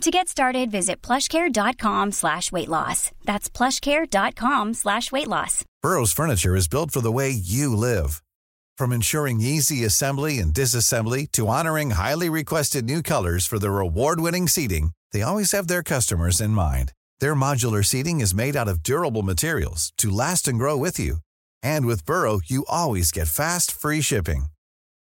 To get started, visit plushcare.com slash weight loss. That's plushcare.com slash weight loss. Burrow's furniture is built for the way you live. From ensuring easy assembly and disassembly to honoring highly requested new colors for their award-winning seating, they always have their customers in mind. Their modular seating is made out of durable materials to last and grow with you. And with Burrow, you always get fast, free shipping.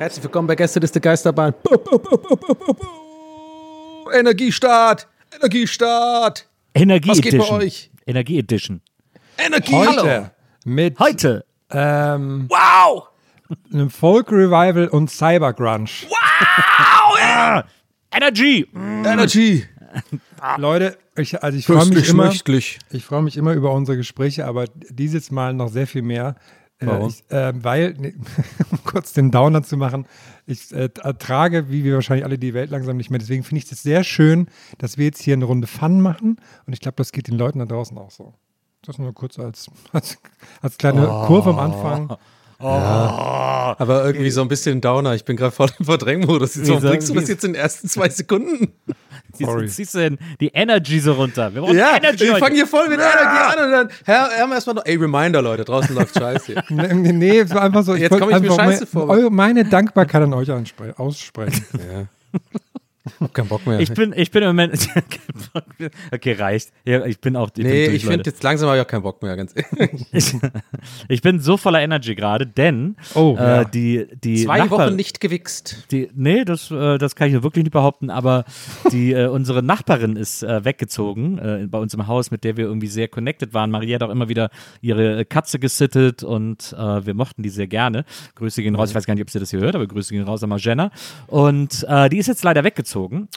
Herzlich willkommen bei Gästeliste Geisterbahn. Energiestart! Energiestart! Energie Was geht bei Edition. euch? Energie Edition. Energie! Heute Hallo! mit Heute. ähm, Wow! einem Folk Revival und Cyber Grunge. Energy. Energy! Leute, ich, also ich freue mich immer, ich freue mich immer über unsere Gespräche, aber dieses Mal noch sehr viel mehr. Äh, Warum? Ich, äh, weil, nee, um kurz den Downer zu machen, ich äh, ertrage, wie wir wahrscheinlich alle, die Welt langsam nicht mehr. Deswegen finde ich es sehr schön, dass wir jetzt hier eine Runde Fun machen und ich glaube, das geht den Leuten da draußen auch so. Das nur kurz als, als, als kleine Kurve am Anfang. Aber irgendwie so ein bisschen Downer. Ich bin gerade voll im Verdrängmodus. Wieso Wieso? bringst du das jetzt in den ersten zwei Sekunden? Sorry. Ziehst, ziehst du denn die Energy so runter? Wir brauchen Ja, Energy ich heute. fange hier voll mit Energie an und dann, Herr, Herr, erstmal noch, ey, Reminder, Leute, draußen läuft Scheiße. Nee, nee, nee, es war einfach so. Jetzt wollte komm ich mir scheiße vor. eure- Meine Dankbarkeit an euch aussprechen. ja. Hab keinen Bock mehr. Ich bin, ich bin im Moment. okay, reicht. Ja, ich bin auch. Ich bin nee, durch, ich finde jetzt langsam habe ich auch keinen Bock mehr, ganz ehrlich. Ich, ich bin so voller Energy gerade, denn Oh, äh, ja. die, die Zwei Nachbar- Wochen nicht gewichst. Die, nee, das, äh, das kann ich wirklich nicht behaupten, aber die, äh, unsere Nachbarin ist äh, weggezogen äh, bei uns im Haus, mit der wir irgendwie sehr connected waren. Maria hat auch immer wieder ihre Katze gesittet und wir mochten die sehr gerne. Grüße gehen raus, ich weiß gar nicht, ob sie das hier hört, aber Grüße gehen raus an Jenna. Und die ist jetzt leider weggezogen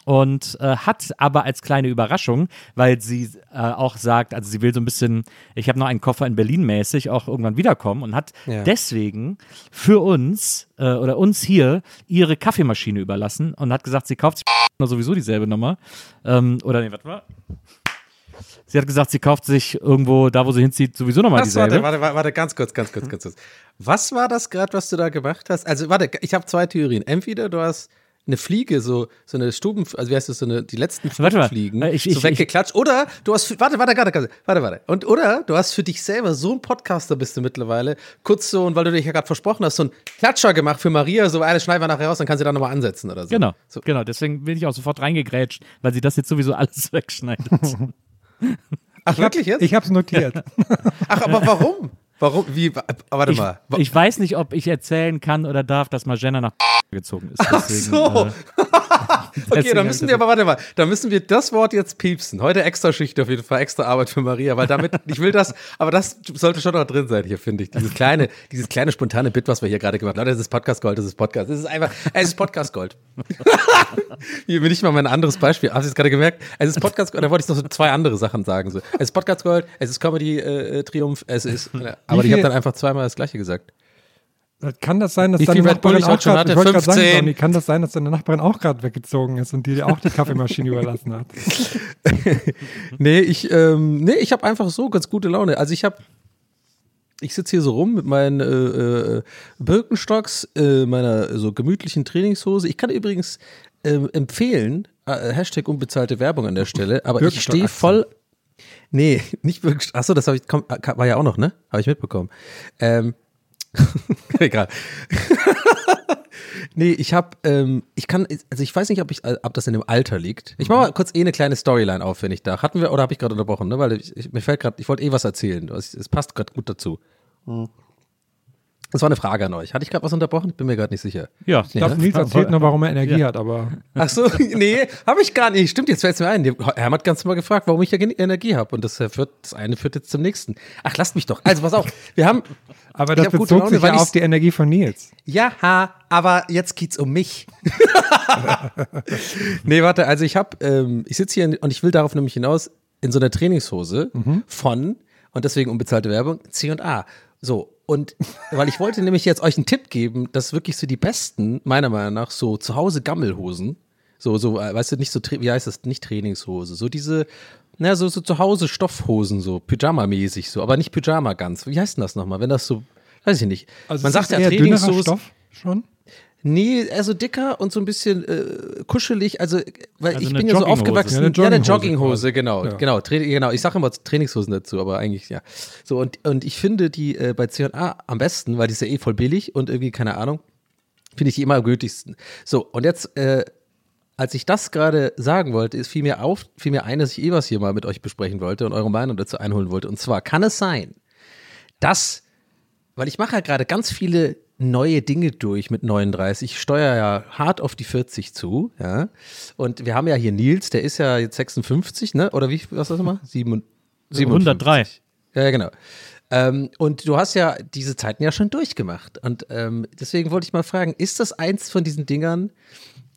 und äh, hat aber als kleine Überraschung, weil sie äh, auch sagt, also sie will so ein bisschen, ich habe noch einen Koffer in Berlin mäßig, auch irgendwann wiederkommen und hat Ja. deswegen für uns äh, oder uns hier ihre Kaffeemaschine überlassen und hat gesagt, sie kauft sich sowieso dieselbe Nummer. Ähm, oder nee, warte mal. Sie hat gesagt, sie kauft sich irgendwo, da wo sie hinzieht, sowieso nochmal Was, dieselbe. warte, warte, warte, ganz kurz, ganz kurz, ganz kurz. Was war das gerade, was du da gemacht hast? Also, warte, ich habe zwei Theorien. Entweder du hast eine Fliege, so, so eine Stuben, also wie heißt das, so eine, die letzten Warte mal, Fliegen, äh, ich- so ich- weggeklatscht. Oder du hast, für, warte, warte, warte, warte, warte, warte. Und, oder du hast für dich selber, so ein Podcaster bist du mittlerweile, kurz so, und weil du dich ja gerade versprochen hast, so einen Klatscher gemacht für Maria, so eine schneiden wir nachher raus, dann kann sie da nochmal ansetzen oder so. Genau, So. genau. Deswegen bin ich auch sofort reingegrätscht, weil sie das jetzt sowieso alles wegschneidet. Ach, wirklich jetzt? Ich habe es notiert. Ach, aber warum? Warum? Wie? wa- Warte ich, mal. Ich weiß nicht, ob ich erzählen kann oder darf, dass Magena nach gezogen ist. Ach Deswegen, so. äh, Okay, dann müssen wir aber, warte mal, da müssen wir das Wort jetzt piepsen. Heute extra Schicht auf jeden Fall, extra Arbeit für Maria, weil damit, ich will das, aber das sollte schon noch drin sein hier, finde ich. Dieses kleine, dieses kleine spontane Bit, was wir hier gerade gemacht haben. Leute, das ist Podcast Gold, das ist Podcast. Es ist einfach, es ist Podcast Gold. hier bin ich mal mein anderes Beispiel. Hast du es gerade gemerkt? Es ist Podcast Gold, da wollte ich noch so zwei andere Sachen sagen. So. Es ist Podcast Gold, es ist Comedy äh, Triumph, es ist, äh, aber ich habe dann einfach zweimal das Gleiche gesagt. Kann das sein, dass Wie deine Nachbarin auch gerade, hatte? ich wollte gerade sagen, 15. Donny, kann das sein, dass deine Nachbarin auch gerade weggezogen ist und dir auch die Kaffeemaschine überlassen hat? Nee, ich, ähm, nee, ich habe einfach so ganz gute Laune. Also ich habe, ich sitze hier so rum mit meinen äh, äh, Birkenstocks, äh, meiner so gemütlichen Trainingshose. Ich kann übrigens ähm, empfehlen, äh, Hashtag unbezahlte Werbung an der Stelle, aber ich stehe voll. Nee, nicht Birkenstock. Achso, das habe ich, war ja auch noch, ne? Habe ich mitbekommen. Ähm, egal. Nee, ich habe, ähm, ich kann, also ich weiß nicht, ob, ich, ob das in dem Alter liegt. Ich mache mal kurz eh eine kleine Storyline auf, wenn ich da. Hatten wir, oder habe ich gerade unterbrochen, ne? Weil ich, ich, mir fällt gerade, ich wollte eh was erzählen. Es es passt gerade gut dazu. Das war eine Frage an euch. Hatte ich gerade was unterbrochen? Ich bin mir gerade nicht sicher. Ja, Ich glaube, Nils erzählt noch, warum er Energie Ja. hat, aber Ach so, nee, habe ich gar nicht. Stimmt, jetzt fällt es mir ein. Herm hat ganz mal gefragt, warum ich ja Energie habe. Und das, äh, führt, das eine führt jetzt zum nächsten. Ach, lasst mich doch. Also, pass auf. Wir haben. aber das hab bezog Laune, sich ja auf die Energie von Nils. Ja, ha, aber jetzt geht's um mich. nee, warte, also ich habe, ähm, ich sitze hier und ich will darauf nämlich hinaus in so einer Trainingshose von, und deswegen unbezahlte Werbung, C&A. So, und weil ich wollte nämlich jetzt euch einen Tipp geben, dass wirklich so die besten, meiner Meinung nach, so zu Hause Gammelhosen, so, so, äh, weißt du, nicht so, wie heißt das, nicht Trainingshose, so diese, na, so, so zu Hause Stoffhosen, so Pyjama-mäßig, so, aber nicht Pyjama ganz. Wie heißt denn das nochmal, wenn das so, weiß ich nicht. Also Man sagt ja Trainingshose. Stoff schon. Nee, also dicker und so ein bisschen äh, kuschelig. Also, weil Also ich eine bin ja so Jogginghose. aufgewachsen. Ja, Ja, eine eine Jogginghose Jogginghose, quasi. genau. Ja. Genau, Tra genau. Ich sage immer Trainingshosen dazu, aber eigentlich, ja. So, und, und ich finde die äh, bei C&A am besten, weil die ist ja eh voll billig und irgendwie, keine Ahnung, finde ich die immer am gültigsten. So, und jetzt, äh, als ich das gerade sagen wollte, ist fiel mir auf, fiel mir ein, dass ich eh was hier mal mit euch besprechen wollte und eure Meinung dazu einholen wollte. Und zwar kann es sein, dass, weil ich mache ja gerade ganz viele neue Dinge durch mit 39. Ich steuere ja hart auf die 40 zu, ja. Und wir haben ja hier Nils, der ist ja jetzt 56, ne? Oder wie, was ist das nochmal? Sieben- 103. Ja, ja, genau. Ähm, und du hast ja diese Zeiten ja schon durchgemacht. Und ähm, deswegen wollte ich mal fragen, ist das eins von diesen Dingern,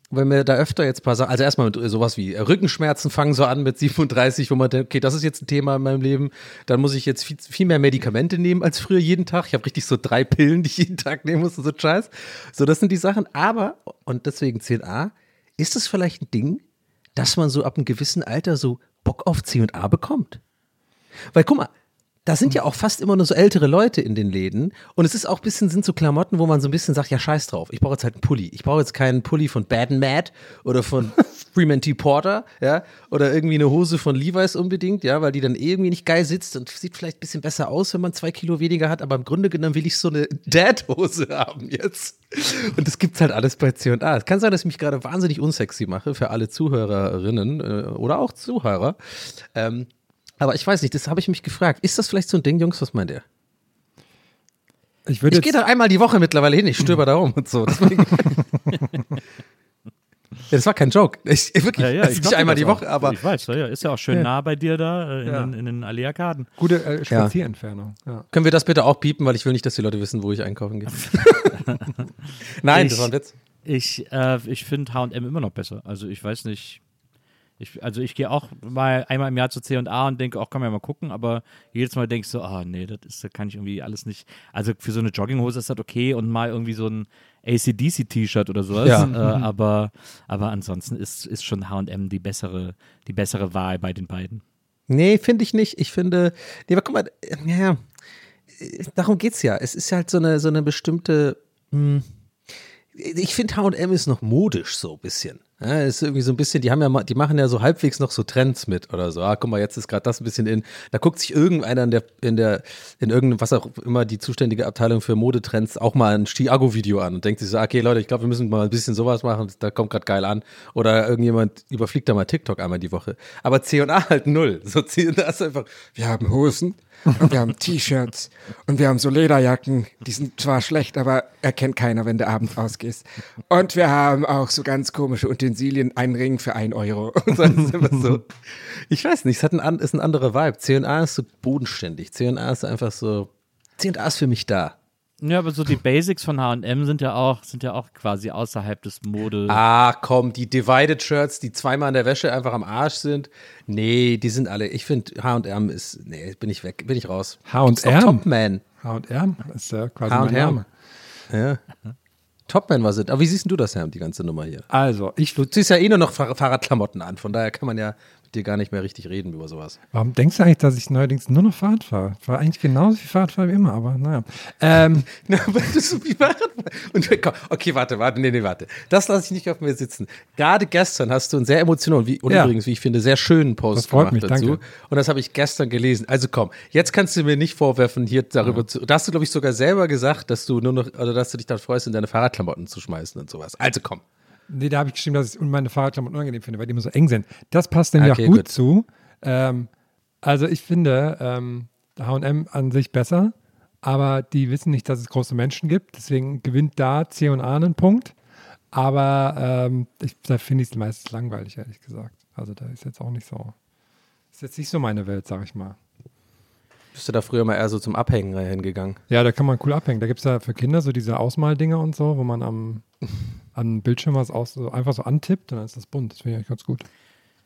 wenn wir da öfter jetzt paar Sachen, also erstmal mit sowas wie äh, Rückenschmerzen fangen so an mit 37, wo man denkt, okay, das ist jetzt ein Thema in meinem Leben, dann muss ich jetzt viel, viel mehr Medikamente nehmen als früher jeden Tag. Ich habe richtig so drei Pillen, die ich jeden Tag nehmen muss und so Scheiß. So, das sind die Sachen. Aber, und deswegen 10a, ist es vielleicht ein Ding, dass man so ab einem gewissen Alter so Bock auf C&A bekommt? Weil guck mal, da sind ja auch fast immer nur so ältere Leute in den Läden. Und es ist auch ein bisschen, sind so Klamotten, wo man so ein bisschen sagt, ja, scheiß drauf. Ich brauche jetzt halt einen Pulli. Ich brauche jetzt keinen Pulli von Bad and Mad oder von Freeman T. Porter, ja, oder irgendwie eine Hose von Levi's unbedingt, ja, weil die dann irgendwie nicht geil sitzt und sieht vielleicht ein bisschen besser aus, wenn man zwei Kilo weniger hat. Aber im Grunde genommen will ich so eine Dad-Hose haben jetzt. Und das gibt's halt alles bei C&A. Es kann sein, dass ich mich gerade wahnsinnig unsexy mache für alle Zuhörerinnen äh, oder auch Zuhörer. Ähm, aber ich weiß nicht, das habe ich mich gefragt. Ist das vielleicht so ein Ding, Jungs? Was meint ihr? Ich würde Ich gehe da einmal die Woche mittlerweile hin, ich stöber da rum und so. Deswegen. ja, das war kein Joke. Ich, wirklich, Ja, ja, das ich nicht einmal das die auch. Woche, aber Ich weiß, ja, ist ja auch schön Ja. nah bei dir da äh, in, Ja. den, in den Allee-Arkaden. gute äh, Spazierentfernung. Ja. können wir das bitte auch piepen, weil ich will nicht, dass die Leute wissen, wo ich einkaufen gehe. Nein, das Ich- war ein Witz. Ich, äh, ich finde H&M immer noch besser. Also ich weiß nicht. Ich, also ich gehe auch mal einmal im Jahr zu C&A und denke, auch kann man ja mal gucken, aber jedes Mal denke ich so, ah nee, das ist, das kann ich irgendwie alles nicht. Also für so eine Jogginghose ist das okay und mal irgendwie so ein ACDC-T-Shirt oder sowas. Ja. Äh, aber, aber ansonsten ist, ist schon H&M die bessere, die bessere Wahl bei den beiden. Nee, finde ich nicht. Ich finde, nee, aber guck mal, äh, ja, äh, darum geht's ja. Es ist halt so eine, so eine bestimmte, hm, ich finde H&M ist noch modisch so ein bisschen. Ja, ist irgendwie so ein bisschen, die haben ja, die machen ja so halbwegs noch so Trends mit oder so. Ah, guck mal, jetzt ist gerade das ein bisschen in. Da guckt sich irgendeiner in der, in der, in irgendeinem, was auch immer die zuständige Abteilung für Modetrends auch mal ein Stiago-Video an und denkt sich so, okay, Leute, ich glaube, wir müssen mal ein bisschen sowas machen, da kommt gerade geil an. Oder irgendjemand überfliegt da mal TikTok einmal die Woche. Aber C&A halt null. So C&A ist einfach, Wir haben Hosen und wir haben T-Shirts und wir haben so Lederjacken. Die sind zwar schlecht, aber erkennt keiner, wenn du abends rausgehst. Und wir haben auch so ganz komische Utensilien, einen Ring für ein Euro. Und dann ist immer so. Ich weiß nicht, es hat ein, ist ein anderer Vibe. C&A ist so bodenständig. C&A ist einfach so. C&A ist für mich da. Ja, aber so die Basics von H&M sind ja auch, sind ja auch quasi außerhalb des Mode. Ah, komm, die Divided Shirts, die zweimal in der Wäsche einfach am Arsch sind. Nee, die sind alle. Ich finde, H&M ist. Nee, bin ich weg, bin ich raus. H&M? Topman. H&R ist ja quasi Name. Ja. Topman war es. Aber wie siehst du das, Herr, die ganze Nummer hier? Also, ich, Du ziehst ja eh nur noch Fahr Fahrradklamotten an, von daher kann man ja dir gar nicht mehr richtig reden über sowas. warum denkst du eigentlich, dass ich neuerdings nur noch Fahrrad fahre? Ich war eigentlich genauso viel Fahrrad wie immer, aber naja. Ähm, Na, weil du so viel Fahrrad und okay, warte, warte, nee, nee, warte. Das lasse ich nicht auf mir sitzen. Gerade gestern hast du einen sehr emotionalen, wie, und Ja. übrigens, wie ich finde, sehr schönen Post Das freut gemacht mich, dazu. danke. Und das habe ich gestern gelesen. Also komm, jetzt kannst du mir nicht vorwerfen, hier darüber zu. Da hast du, glaube ich, sogar selber gesagt, dass du nur noch, oder dass du dich dann freust, in deine Fahrradklamotten zu schmeißen und sowas. Also komm. Nee, da habe ich geschrieben, dass ich meine Fahrradklamotten unangenehm finde, weil die immer so eng sind. Das passt nämlich Okay, auch gut, gut. zu. Ähm, also ich finde ähm, H&M an sich besser, aber die wissen nicht, dass es große Menschen gibt. Deswegen gewinnt da C und A einen Punkt. Aber ähm, ich, da finde ich es meistens langweilig, ehrlich gesagt. Also da ist jetzt auch nicht so, ist jetzt nicht so meine Welt, sag ich mal. Bist du da früher mal eher so zum Abhängen hingegangen? Ja, da kann man cool abhängen. Da gibt es ja für Kinder so diese Ausmaldinger und so, wo man am, am Bildschirm was aus, so einfach so antippt und dann ist das bunt. Das finde ich eigentlich ganz gut.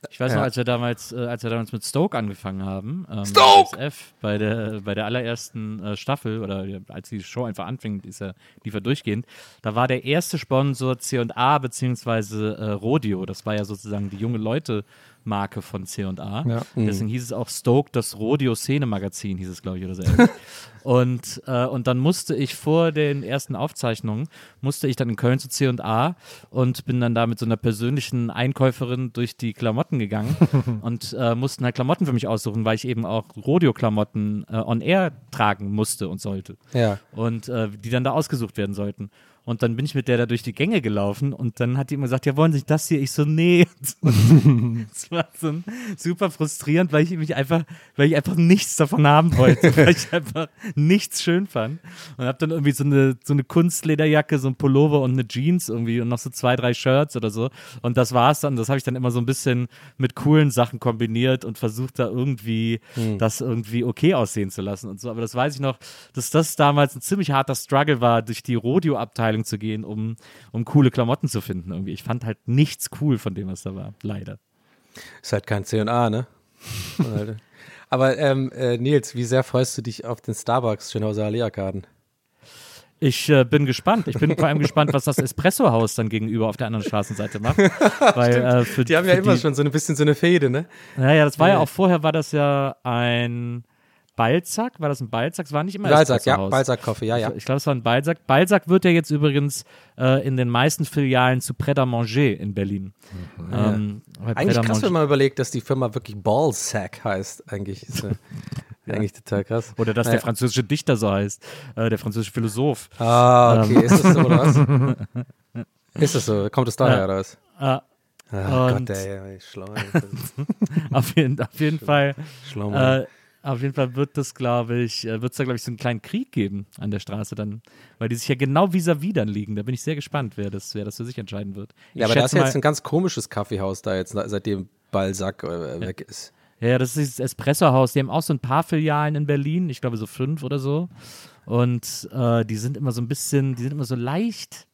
Ich weiß Ja. noch, als wir damals, äh, als wir damals mit Stoke angefangen haben, ähm, Stoke! SF, bei der, bei der allerersten äh, Staffel oder als die Show einfach anfing, ist ja, lief ja durchgehend, da war der erste Sponsor C&A beziehungsweise äh, Rodeo. Das war ja sozusagen die junge Leute Marke von C&A. Ja. Deswegen hieß es auch Stoke, das Rodeo-Szene-Magazin hieß es, glaube ich, oder so. und, äh, und dann musste ich vor den ersten Aufzeichnungen, musste ich dann in Köln zu C&A und bin dann da mit so einer persönlichen Einkäuferin durch die Klamotten gegangen und äh, mussten halt Klamotten für mich aussuchen, weil ich eben auch Rodeo-Klamotten äh, on air tragen musste und sollte Ja. und äh, die dann da ausgesucht werden sollten. Und dann bin ich mit der da durch die Gänge gelaufen und dann hat die immer gesagt, ja, wollen Sie sich das hier? Ich so, nee. das war so super frustrierend, weil ich mich einfach, weil ich einfach nichts davon haben wollte, weil ich einfach nichts schön fand. Und habe dann irgendwie so eine, so eine Kunstlederjacke, so ein Pullover und eine Jeans irgendwie und noch so zwei, drei Shirts oder so. Und das war's dann. Das habe ich dann immer so ein bisschen mit coolen Sachen kombiniert und versucht da irgendwie das irgendwie okay aussehen zu lassen und so. Aber das weiß ich noch, dass das damals ein ziemlich harter Struggle war, durch die Rodeo-Abteilung zu gehen, um, um coole Klamotten zu finden irgendwie. Ich fand halt nichts cool von dem, was da war. Leider. Ist halt kein C&A, ne? Alter. Aber ähm, äh, Nils, wie sehr freust du dich auf den Starbucks Schönhauser Allee-Arkaden? Ich äh, bin gespannt. Ich bin vor allem gespannt, was das Espresso-Haus dann gegenüber auf der anderen Straßenseite macht. Weil, äh, für, Die haben ja immer die, schon so ein bisschen so eine Fehde, ne? Ja, ja, das war ja Ja. auch vorher, war das ja ein Balzac. War das ein Balzac? Es war nicht immer Balzac, ja. Balzac-Kaffee, ja, ja. Ich, glaube, es war ein Balzac. Balzac wird ja jetzt übrigens äh, in den meisten Filialen zu Pret à Manger in Berlin. Ähm, weil Eigentlich krass, wenn man überlegt, dass die Firma wirklich Ballsack heißt. Eigentlich ist äh, eigentlich total krass. Oder dass Naja. der französische Dichter so heißt, äh, der französische Philosoph. Ah, okay. Ist das so, oder was? ist das so? Kommt es daher, Ja. oder was? Äh, Ah, Und- Gott, ey, schlau. auf, jeden, auf jeden Fall. schlau. Äh, auf jeden Fall wird das, glaube ich, äh, wird es da, glaube ich, so einen kleinen Krieg geben an der Straße dann, weil die sich ja genau vis-à-vis dann liegen. Da bin ich sehr gespannt, wer das, wer das für sich entscheiden wird. Ich ja, aber da ist ja jetzt ein ganz komisches Kaffeehaus da jetzt, seitdem Balzac äh, weg ist. Ja, das ist das Espresso-Haus. Die haben auch so ein paar Filialen in Berlin, ich glaube so fünf oder so. Und äh, die sind immer so ein bisschen, die sind immer so leicht,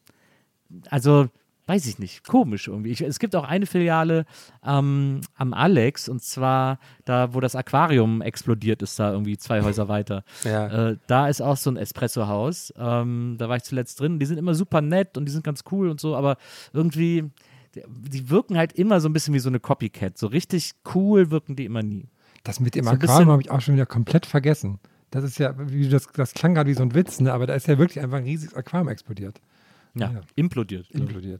also weiß ich nicht, komisch irgendwie. Ich, es gibt auch eine Filiale ähm, am Alex und zwar da, wo das Aquarium explodiert ist, da irgendwie zwei Häuser weiter. Ja. Äh, da ist auch so ein Espresso-Haus. Ähm, da war ich zuletzt drin. Die sind immer super nett und die sind ganz cool und so, aber irgendwie, die, die wirken halt immer so ein bisschen wie so eine Copycat. So richtig cool wirken die immer nie. Das mit dem So Aquarium habe ich auch schon wieder komplett vergessen. Das ist ja, wie das, das klang gerade wie so ein Witz, ne? aber da ist ja wirklich einfach ein riesiges Aquarium explodiert. Ja, Ja. implodiert. glaub ich.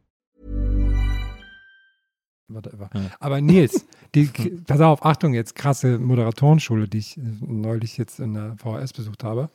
Whatever. Aber Nils, die, pass auf, Achtung jetzt, krasse Moderatorenschule, die ich äh, neulich jetzt in der VHS besucht habe.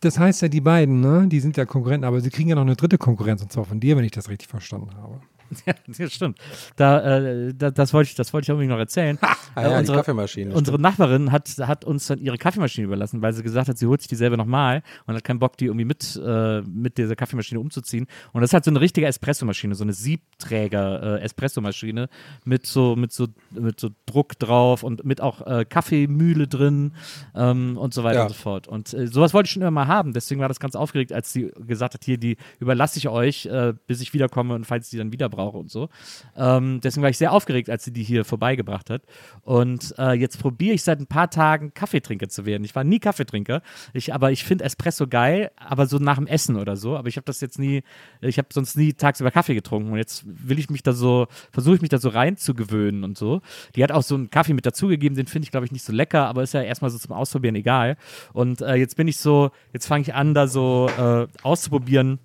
Das heißt ja, die beiden, ne, die sind ja Konkurrenten, aber sie kriegen ja noch eine dritte Konkurrenz und zwar von dir, wenn ich das richtig verstanden habe. Ja, das stimmt. Da, äh, da, das wollte ich, das wollte ich unbedingt noch erzählen. Ah, ja, die unsere, Kaffeemaschine. unsere Nachbarin hat, hat uns dann ihre Kaffeemaschine überlassen, weil sie gesagt hat, sie holt sich dieselbe nochmal und hat keinen Bock, die irgendwie mit, äh, mit dieser Kaffeemaschine umzuziehen. Und das ist halt so eine richtige Espressomaschine, so eine Siebträger-Espressomaschine mit so, mit so, mit so Druck drauf und mit auch äh, Kaffeemühle drin ähm, und so weiter Ja. und so fort. Und äh, sowas wollte ich schon immer mal haben. Deswegen war das ganz aufgeregt, als sie gesagt hat, hier, die überlasse ich euch, äh, bis ich wiederkomme und falls die dann wieder brauche und so. Ähm, deswegen war ich sehr aufgeregt, als sie die hier vorbeigebracht hat. Und äh, jetzt probiere ich seit ein paar Tagen Kaffeetrinker zu werden. Ich war nie Kaffeetrinker, ich, aber ich finde Espresso geil, aber so nach dem Essen oder so. Aber ich habe das jetzt nie, ich habe sonst nie tagsüber Kaffee getrunken und jetzt will ich mich da so, versuche ich mich da so reinzugewöhnen und so. Die hat auch so einen Kaffee mit dazugegeben, den finde ich, glaube ich, nicht so lecker, aber ist ja erstmal so zum Ausprobieren egal. Und äh, jetzt bin ich so, jetzt fange ich an, da so äh, auszuprobieren,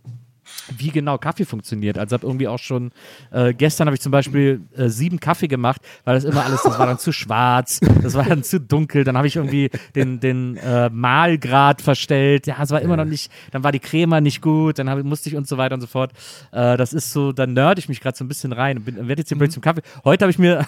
wie genau Kaffee funktioniert. Also habe irgendwie auch schon, äh, gestern habe ich zum Beispiel äh, sieben Kaffee gemacht, weil das immer alles, das war dann zu schwarz, das war dann zu dunkel, dann habe ich irgendwie den, den äh, Mahlgrad verstellt, ja, es war immer noch nicht, dann war die Crema nicht gut, dann hab, musste ich und so weiter und so fort. Äh, das ist so, dann nerd ich mich gerade so ein bisschen rein und werde jetzt hier plötzlich zum Kaffee. Heute habe ich mir,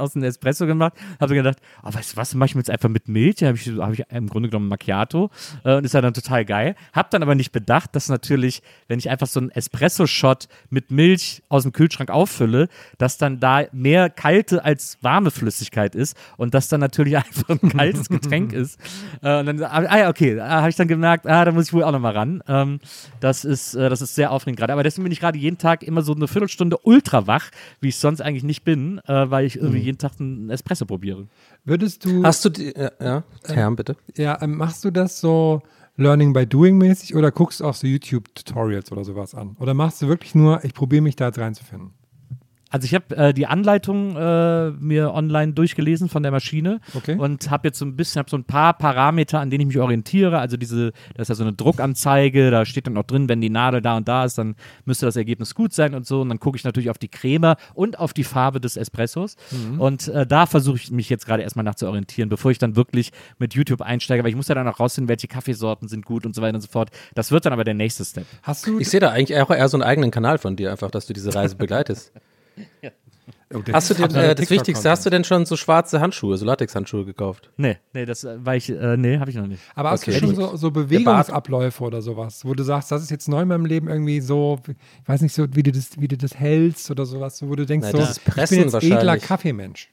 aus einem Espresso gemacht, habe gedacht, oh, weißt du was, mache ich mir jetzt einfach mit Milch, habe ich, hab ich im Grunde genommen Macchiato äh, und ist ja dann total geil. Hab dann aber nicht bedacht, dass natürlich, wenn ich einfach so einen Espresso-Shot mit Milch aus dem Kühlschrank auffülle, dass dann da mehr kalte als warme Flüssigkeit ist und das dann natürlich einfach ein kaltes Getränk ist. Äh, und dann, ah ja, okay, da habe ich dann gemerkt, ah, da muss ich wohl auch nochmal ran. Ähm, das, ist, äh, das ist sehr aufregend gerade. Aber deswegen bin ich gerade jeden Tag immer so eine Viertelstunde ultra wach, wie ich sonst eigentlich nicht bin, äh, weil ich irgendwie jeden Tag einen Espresso probiere. Würdest du, Hast du die, ja, ja, Herm, bitte. ja, ähm, machst du das so Learning by Doing mäßig oder guckst du auch so YouTube-Tutorials oder sowas an? Oder machst du wirklich nur, ich probiere mich da jetzt reinzufinden? Also ich habe äh, die Anleitung äh, mir online durchgelesen von der Maschine Okay. und habe jetzt so ein bisschen, habe so ein paar Parameter, an denen ich mich orientiere. Also diese, das ist ja so eine Druckanzeige, da steht dann auch drin, wenn die Nadel da und da ist, dann müsste das Ergebnis gut sein und so. Und dann gucke ich natürlich auf die Creme und auf die Farbe des Espressos. Und äh, da versuche ich mich jetzt gerade erstmal nach zu orientieren, bevor ich dann wirklich mit YouTube einsteige, weil ich muss ja dann auch rausfinden, welche Kaffeesorten sind gut und so weiter und so fort. Das wird dann aber der nächste Step. Hast du, Ich sehe da eigentlich auch eher so einen eigenen Kanal von dir, einfach, dass du diese Reise begleitest. Oh, der- Hast du denn, äh, das Wichtigste, hast du denn schon so schwarze Handschuhe, so Latexhandschuhe gekauft? Nee, nee, das äh, war ich, äh, nee, habe ich noch nicht. Aber hast Okay. du schon so, so Bewegungsabläufe oder sowas, wo du sagst, das ist jetzt neu in meinem Leben irgendwie so, ich weiß nicht so, wie du das, wie du das hältst oder sowas, wo du denkst, Na, so, ich bin jetzt edler. Kaffeemensch.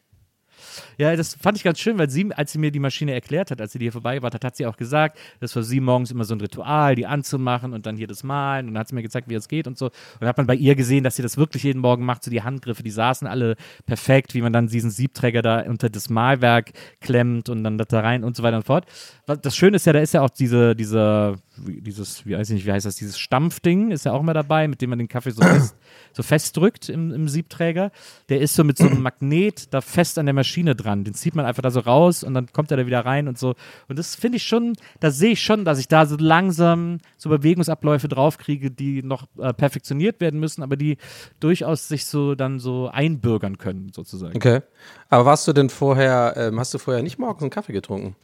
Ja, das fand ich ganz schön, weil sie, als sie mir die Maschine erklärt hat, als sie die hier vorbei war, hat, hat sie auch gesagt, das war sie morgens immer so ein Ritual, die anzumachen und dann hier das Malen. Und dann hat sie mir gezeigt, wie es geht und so. Und dann hat man bei ihr gesehen, dass sie das wirklich jeden Morgen macht, so die Handgriffe, die saßen alle perfekt, wie man dann diesen Siebträger da unter das Malwerk klemmt und dann da rein und so weiter und fort. Das Schöne ist ja, da ist ja auch diese, diese, dieses, wie weiß ich nicht, wie heißt das, dieses Stampfding ist ja auch immer dabei, mit dem man den Kaffee so fest, so festdrückt im, im Siebträger. Der ist so mit so einem Magnet da fest an der Maschine dran. Den zieht man einfach da so raus und dann kommt er da wieder rein und so. Und das finde ich schon, da sehe ich schon, dass ich da so langsam so Bewegungsabläufe draufkriege, die noch äh, perfektioniert werden müssen, aber die durchaus sich so dann so einbürgern können, sozusagen. Okay. Aber warst du denn vorher, ähm, hast du vorher nicht morgens einen Kaffee getrunken?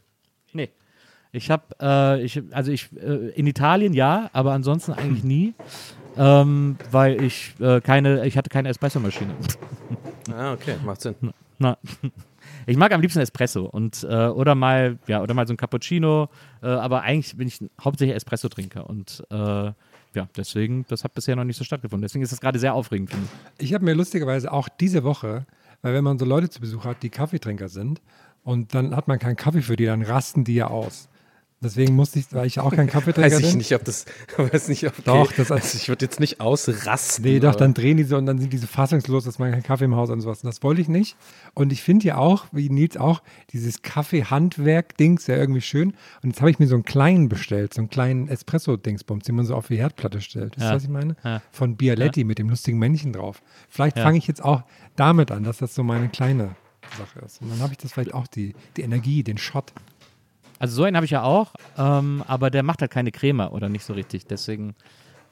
Nee. Ich habe, äh, ich, also ich, äh, in Italien ja, aber ansonsten eigentlich nie, ähm, weil ich äh, keine, ich hatte keine Espressomaschine. Ah, okay, macht Sinn. Na, ich mag am liebsten Espresso und äh, oder mal, ja, oder mal so ein Cappuccino, äh, aber eigentlich bin ich hauptsächlich Espresso-Trinker und äh, ja, deswegen, das hat bisher noch nicht so stattgefunden. Deswegen ist das gerade sehr aufregend für mich. Ich habe mir lustigerweise auch diese Woche, weil wenn man so Leute zu Besuch hat, die Kaffeetrinker sind und dann hat man keinen Kaffee für die, dann rasten die ja aus. Deswegen musste ich, weil ich auch kein Kaffeetrinker Weiß ich bin. nicht, ob das, weiß nicht, ob, okay. Doch, das- also ich würde jetzt nicht ausrasten. Nee, doch, aber- dann drehen die so und dann sind die so fassungslos, dass man keinen Kaffee im Haus hat und sowas. Und das wollte ich nicht. Und ich finde ja auch, wie Nils auch, dieses Kaffee-Handwerk-Dings ja irgendwie schön. Und jetzt habe ich mir so einen kleinen bestellt, so einen kleinen Espresso-Dingsbums, den man so auf die Herdplatte stellt. Wisst ihr, Ja. was ich meine? Ja. Von Bialetti mit dem lustigen Männchen drauf. Vielleicht Ja. fange ich jetzt auch damit an, dass das so meine kleine Sache ist. Und dann habe ich das vielleicht auch die, die Energie, den Shot. Also so einen habe ich ja auch, ähm, aber der macht halt keine Creme oder nicht so richtig. Deswegen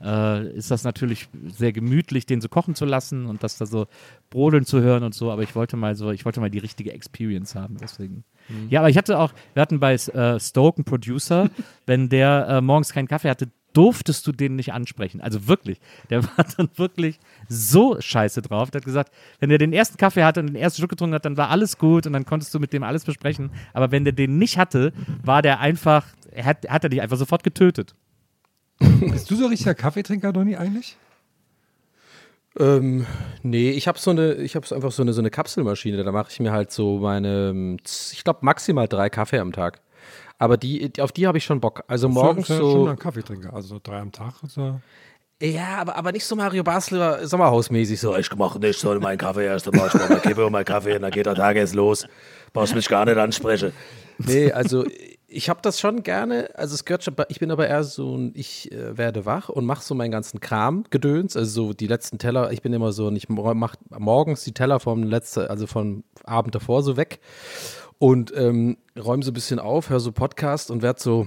äh, ist das natürlich sehr gemütlich, den so kochen zu lassen und das da so brodeln zu hören und so. Aber ich wollte mal so, ich wollte mal die richtige Experience haben. Deswegen. Ja, aber ich hatte auch, wir hatten bei äh, Stoke einen Producer, wenn der äh, morgens keinen Kaffee hatte, durftest du den nicht ansprechen. Also wirklich. Der war dann wirklich so scheiße drauf. Der hat gesagt, wenn er den ersten Kaffee hatte und den ersten Schluck getrunken hat, dann war alles gut und dann konntest du mit dem alles besprechen. Aber wenn der den nicht hatte, war der einfach, er hat, hat er dich einfach sofort getötet. Bist du so richtiger Kaffeetrinker, Donny, eigentlich? Ähm, nee, ich habe so eine, ich habe einfach so eine, so eine Kapselmaschine. Da mache ich mir halt so meine, ich glaube maximal drei Kaffee am Tag. Aber die, auf die habe ich schon Bock. Also morgens so. so. Schon ein Kaffeetrinker, also drei am Tag. So. Ja, aber, aber nicht so Mario Basler Sommerhausmäßig so, ich mache nicht so meinen Kaffee erst, dann mach ich mal Kippe und meinen Kaffee und dann geht der Tag erst los. Brauchst mich gar nicht ansprechen. Nee, also ich habe das schon gerne, also es gehört schon, ich bin aber eher so ein, ich äh, werde wach und mache so meinen ganzen Kram, Gedöns, also so die letzten Teller, ich bin immer so, ich mache morgens die Teller vom letzten, also vom Abend davor so weg und ähm, räume so ein bisschen auf, höre so Podcast und werde so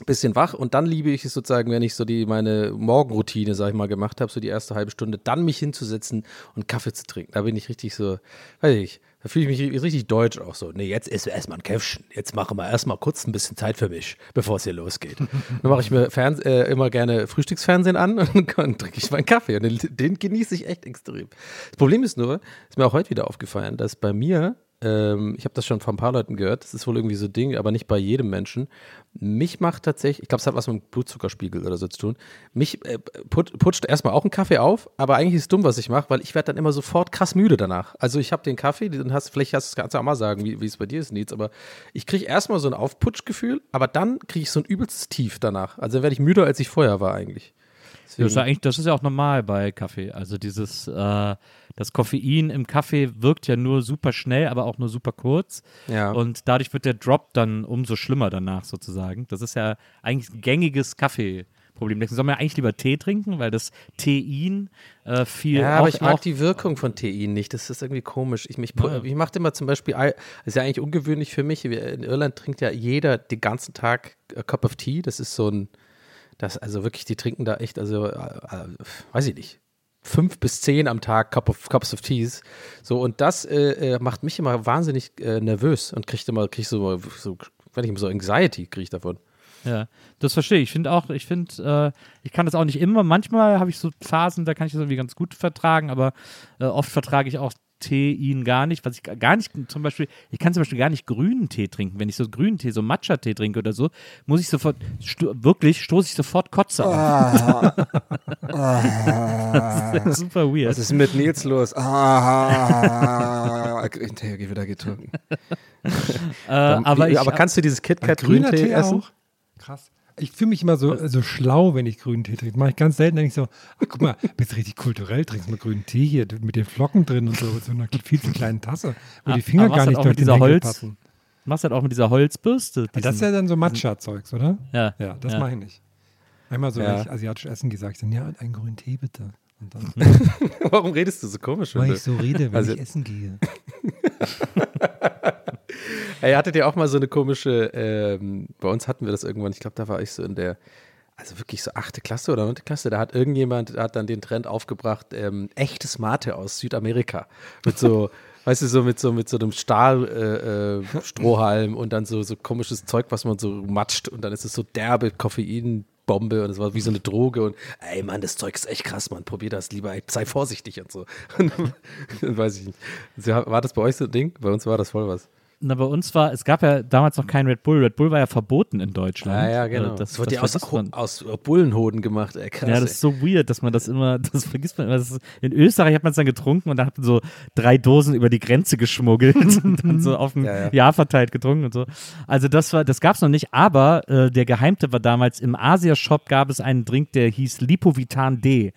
ein bisschen wach und dann liebe ich es sozusagen, wenn ich so die meine Morgenroutine, sag ich mal, gemacht habe, so die erste halbe Stunde, dann mich hinzusetzen und Kaffee zu trinken. Da bin ich richtig so, weiß ich, da fühle ich mich richtig deutsch auch so. Nee, jetzt ist erstmal ein Käffchen. Jetzt machen wir erstmal kurz ein bisschen Zeit für mich, bevor es hier losgeht. dann mache ich mir Fern äh, immer gerne Frühstücksfernsehen an und dann trinke ich meinen Kaffee. Und den, den genieße ich echt extrem. Das Problem ist nur, ist mir auch heute wieder aufgefallen, dass bei mir ähm, ich habe das schon von ein paar Leuten gehört, das ist wohl irgendwie so ein Ding, aber nicht bei jedem Menschen. Mich macht tatsächlich, ich glaube, es hat was mit dem Blutzuckerspiegel oder so zu tun. Mich äh, put, putscht erstmal auch einen Kaffee auf, aber eigentlich ist es dumm, was ich mache, weil ich werde dann immer sofort krass müde danach. Also ich habe den Kaffee, dann hast, vielleicht hast, du auch mal sagen, wie, wie es bei dir ist, Nietz, aber ich kriege erstmal so ein Aufputschgefühl, aber dann kriege ich so ein übelstes Tief danach. Also dann werde ich müder, als ich vorher war eigentlich. Das ist, ja eigentlich, das ist ja auch normal bei Kaffee. Also dieses, äh, das Koffein im Kaffee wirkt ja nur super schnell, aber auch nur super kurz. Ja. Und dadurch wird der Drop dann umso schlimmer danach sozusagen. Das ist ja eigentlich ein gängiges Kaffeeproblem. Deswegen soll man ja eigentlich lieber Tee trinken, weil das Tein äh, viel. Ja, aber auch, ich mag die Wirkung von Tein nicht. Das ist irgendwie komisch. Ich, mich, Ja. ich mache immer zum Beispiel, das ist ja eigentlich ungewöhnlich für mich. In Irland trinkt ja jeder den ganzen Tag a Cup of Tea. Das ist so ein, das, also wirklich, die trinken da echt, also, äh, äh, weiß ich nicht. Fünf bis zehn am Tag Cup of, Cups of Teas. So, und das äh, äh, macht mich immer wahnsinnig äh, nervös und kriegt immer, krieg so, so, wenn ich immer so Anxiety kriege davon. Ja, das verstehe ich. Ich finde auch, ich finde, äh, ich kann das auch nicht immer. Manchmal habe ich so Phasen, da kann ich das irgendwie ganz gut vertragen, aber äh, oft vertrage ich auch Tein gar nicht. Was ich gar nicht, zum Beispiel, ich kann zum Beispiel gar nicht grünen Tee trinken. Wenn ich so grünen Tee, so Matcha-Tee trinke oder so, muss ich sofort, sto wirklich, stoße ich sofort Kotze auf. das ist super weird. Was ist mit Nils los? Ah, Tee wieder getrunken. äh, aber ich, aber kannst du dieses KitKat Grüner Grüntee Tee essen? auch? Krass. Ich fühle mich immer so, so schlau, wenn ich grünen Tee trinke. Mache ich ganz selten, denke ich so, ach, guck mal, bist richtig kulturell, trinkst mal grünen Tee hier mit den Flocken drin und so, mit so einer viel zu kleinen Tasse, wo Ah, die Finger gar nicht halt durch den Holz- passen. machst halt auch mit dieser Holzbürste. Aber das ist diesen- ja dann so Matcha-Zeugs, oder? ja, Ja, das ja. mache ich nicht. Einmal so, Ja. wenn ich asiatisch essen gehe, sage ich dann, ja, einen grünen Tee bitte. Und dann, Warum redest du so komisch? weil ich so rede, wenn Also- ich essen gehe. Ey, hattet ihr auch mal so eine komische, ähm, bei uns hatten wir das irgendwann, ich glaube, da war ich so in der, also wirklich so achte Klasse oder neunte Klasse, da hat irgendjemand, hat dann den Trend aufgebracht, ähm, echtes Mate aus Südamerika. Mit so, weißt du, so mit so, mit so einem Stahlstrohhalm äh, Strohhalm und dann so, so komisches Zeug, was man so matscht und dann ist es so derbe Koffein. Bombe und es war wie so eine Droge und ey Mann, das Zeug ist echt krass, Mann, probier das lieber, ey, sei vorsichtig und so. Und weiß ich nicht. War das bei euch so ein Ding? Bei uns war das voll was. Na, bei uns war, es gab ja damals noch kein Red Bull. Red Bull war ja verboten in Deutschland. Ja, ja, genau. Äh, Das, Das, wird ja aus, aus Bullenhoden gemacht, ey, krass. Ja, das ist so weird, dass man das immer, das vergisst man immer. Ist, in Österreich hat man es dann getrunken und dann hat man so drei Dosen über die Grenze geschmuggelt und dann so auf ein Ja, ja. Jahr verteilt getrunken und so. Also das war, das gab es noch nicht, aber äh, der Geheimtipp war damals, im Asia-Shop gab es einen Drink, der hieß Lipovitan D.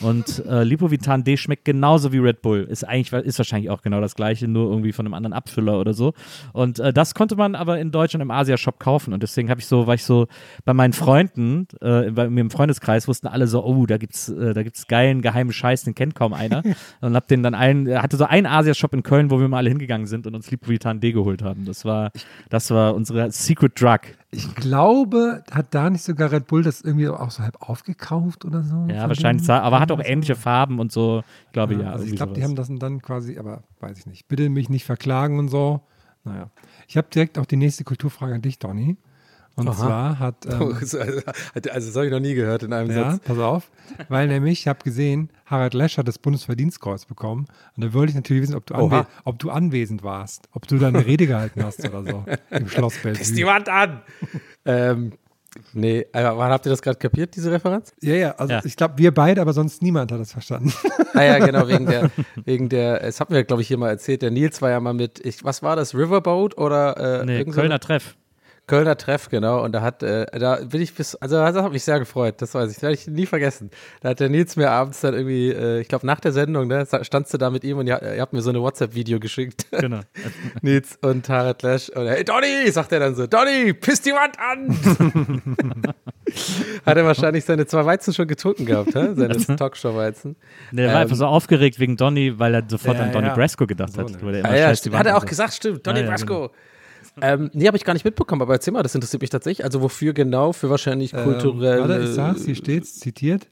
Und äh, Lipovitan D schmeckt genauso wie Red Bull. Ist eigentlich, ist wahrscheinlich auch genau das gleiche, nur irgendwie von einem anderen Abfüller oder so. Und äh, das konnte man aber in Deutschland im Asia-Shop kaufen. Und deswegen habe ich so, war ich so bei meinen Freunden, äh, bei mir im Freundeskreis wussten alle so, oh, da gibt's, äh, da gibt's geilen geheimen Scheiß, den kennt kaum einer. und hab den dann einen, hatte so einen Asia-Shop in Köln, wo wir mal alle hingegangen sind und uns Lipovitan D geholt haben. Das war, das war unsere Secret Drug. Ich glaube, hat da nicht sogar Red Bull das irgendwie auch so halb aufgekauft oder so? Ja, wahrscheinlich, denen? aber hat auch ähnliche Farben und so. Ich glaube, ja. also ich glaube, die haben das dann quasi, aber weiß ich nicht. Bitte mich nicht verklagen und so. Naja. Ich habe direkt auch die nächste Kulturfrage an dich, Donny. Und Aha. zwar hat. Ähm, Also, also das habe ich noch nie gehört in einem ja, Satz. pass auf. Weil nämlich, ich habe gesehen, Harald Lesch hat das Bundesverdienstkreuz bekommen. Und da wollte ich natürlich wissen, ob du, anwe ob du anwesend warst. Ob du da eine Rede gehalten hast oder so. Im Schloss Piss die Bellevue. Wand an! ähm, nee, aber wann habt ihr das gerade kapiert, diese Referenz? Ja, ja, also Ja. ich glaube, wir beide, aber sonst niemand hat das verstanden. Ah ja, genau, wegen der, wegen der, es hatten wir, glaube ich, hier mal erzählt, der Nils war ja mal mit, ich, was war das, Riverboat oder äh, Nee, so- Kölner Treff. Kölner Treff, genau, und da hat, äh, da bin ich bis, also das hat mich sehr gefreut, das weiß ich, das werde ich nie vergessen. Da hat der Nils mir abends dann irgendwie, äh, ich glaube nach der Sendung, ne, standst du da mit ihm und ihr, ihr habt mir so eine WhatsApp-Video geschickt. Genau. Nils und Harald Lesch und hey Donny, sagt er dann so, Donny, piss die Wand an! hat er wahrscheinlich seine zwei Weizen schon getrunken gehabt, hä? seine Talkshow-Weizen. Nee, der war Ähm, einfach so aufgeregt wegen Donny, weil er sofort Ja, an Donny ja. Brasco gedacht So hat. nämlich. weil er immer Ah, ja, hat er auch gesagt, stimmt. Donny ja, Brasco. Ähm, nee, habe ich gar nicht mitbekommen, aber erzähl mal, das interessiert mich tatsächlich. Also wofür genau? Für wahrscheinlich kulturelle... Ähm, warte, ich sag's, hier steht's, zitiert.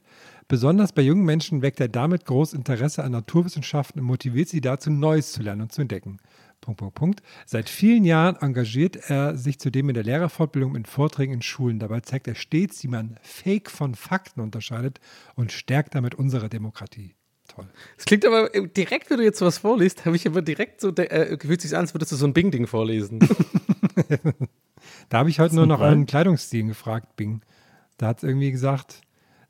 Besonders bei jungen Menschen weckt er damit groß Interesse an Naturwissenschaften und motiviert sie dazu, Neues zu lernen und zu entdecken. Punkt, Punkt, Punkt. Seit vielen Jahren engagiert er sich zudem in der Lehrerfortbildung in Vorträgen in Schulen. Dabei zeigt er stets, wie man Fake von Fakten unterscheidet und stärkt damit unsere Demokratie. Toll. Es klingt aber äh, direkt, wenn du jetzt was vorliest, habe ich immer direkt so, äh, fühlt sich an, als würdest du so ein Bing-Ding vorlesen. Da habe ich heute nur noch einen Kleidungsstil gefragt, Bing. Da hat es irgendwie gesagt,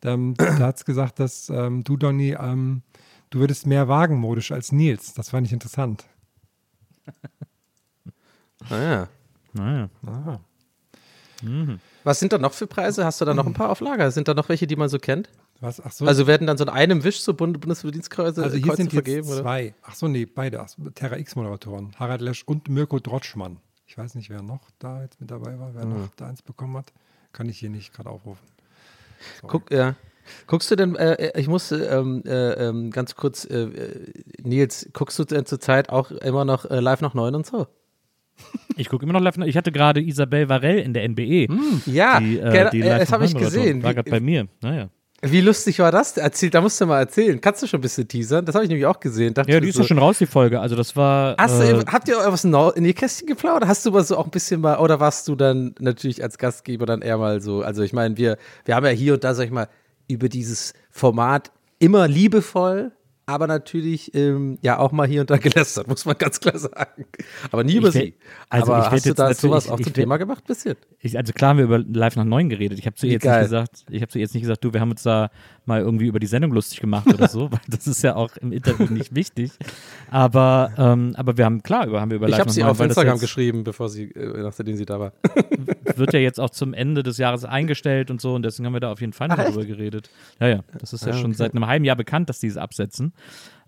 ähm, da hat es gesagt, dass ähm, du, Donny, ähm, du würdest mehr wagen modisch als Nils. Das fand ich interessant. ah, ja. Naja. Ah. Was sind da noch für Preise? Hast du da noch ein paar auf Lager? Sind da noch welche, die man so kennt? Was? Ach so. Also werden dann so in einem Wisch so Bund Bundesverdienstkreuze Also hier Kreuze sind jetzt vergeben? Oder? zwei. Ach so, nee, beide. Ach, so, Terra X-Moderatoren. Harald Lesch und Mirko Drotschmann. Ich weiß nicht, wer noch da jetzt mit dabei war, wer Mhm. noch da eins bekommen hat. Kann ich hier nicht gerade aufrufen. Sorry. Guck, ja. Guckst du denn, äh, ich muss äh, ähm, äh, ähm, ganz kurz, äh, äh, Nils, guckst du denn zurzeit auch immer noch äh, live nach neun und so? Ich gucke immer noch live. Ich hatte gerade Isabel Varell in der NBE. Ja, Die, äh, gerne, die äh, live das habe ich gesehen. War gerade bei mir. Naja. Wie lustig war das? Erzähl, da musst du mal erzählen. Kannst du schon ein bisschen teasern? Das habe ich nämlich auch gesehen. Dachte Ja, die ist so, ja schon raus, die Folge. Also das war. Hast äh, du, habt ihr was in die Kästchen geplaudert? Hast du mal so auch ein bisschen mal, oder warst du dann natürlich als Gastgeber dann eher mal so, also ich meine, wir, wir haben ja hier und da, sag ich mal, über dieses Format immer liebevoll, aber natürlich ähm, ja auch mal hier und da gelästert, muss man ganz klar sagen. Aber nie über Ich sie. also aber ich hast du jetzt da sowas auch ich zum Thema gemacht? Bisschen. Ich, also klar haben wir über Live nach 9 geredet. Ich habe zu ihr jetzt geil. nicht gesagt, ich habe zu ihr jetzt nicht gesagt, du, wir haben uns da mal irgendwie über die Sendung lustig gemacht oder so, weil das ist ja auch im Interview nicht wichtig. Aber, ähm, aber wir haben klar über haben wir über Ich Live habe nach sie 9, auf Instagram jetzt, geschrieben, bevor sie, äh, nachdem sie da war. wird ja jetzt auch zum Ende des Jahres eingestellt und so und deswegen haben wir da auf jeden Fall noch Ach, drüber geredet. Ja, ja, das ist ja Ah, schon okay. seit einem halben Jahr bekannt, dass die es absetzen.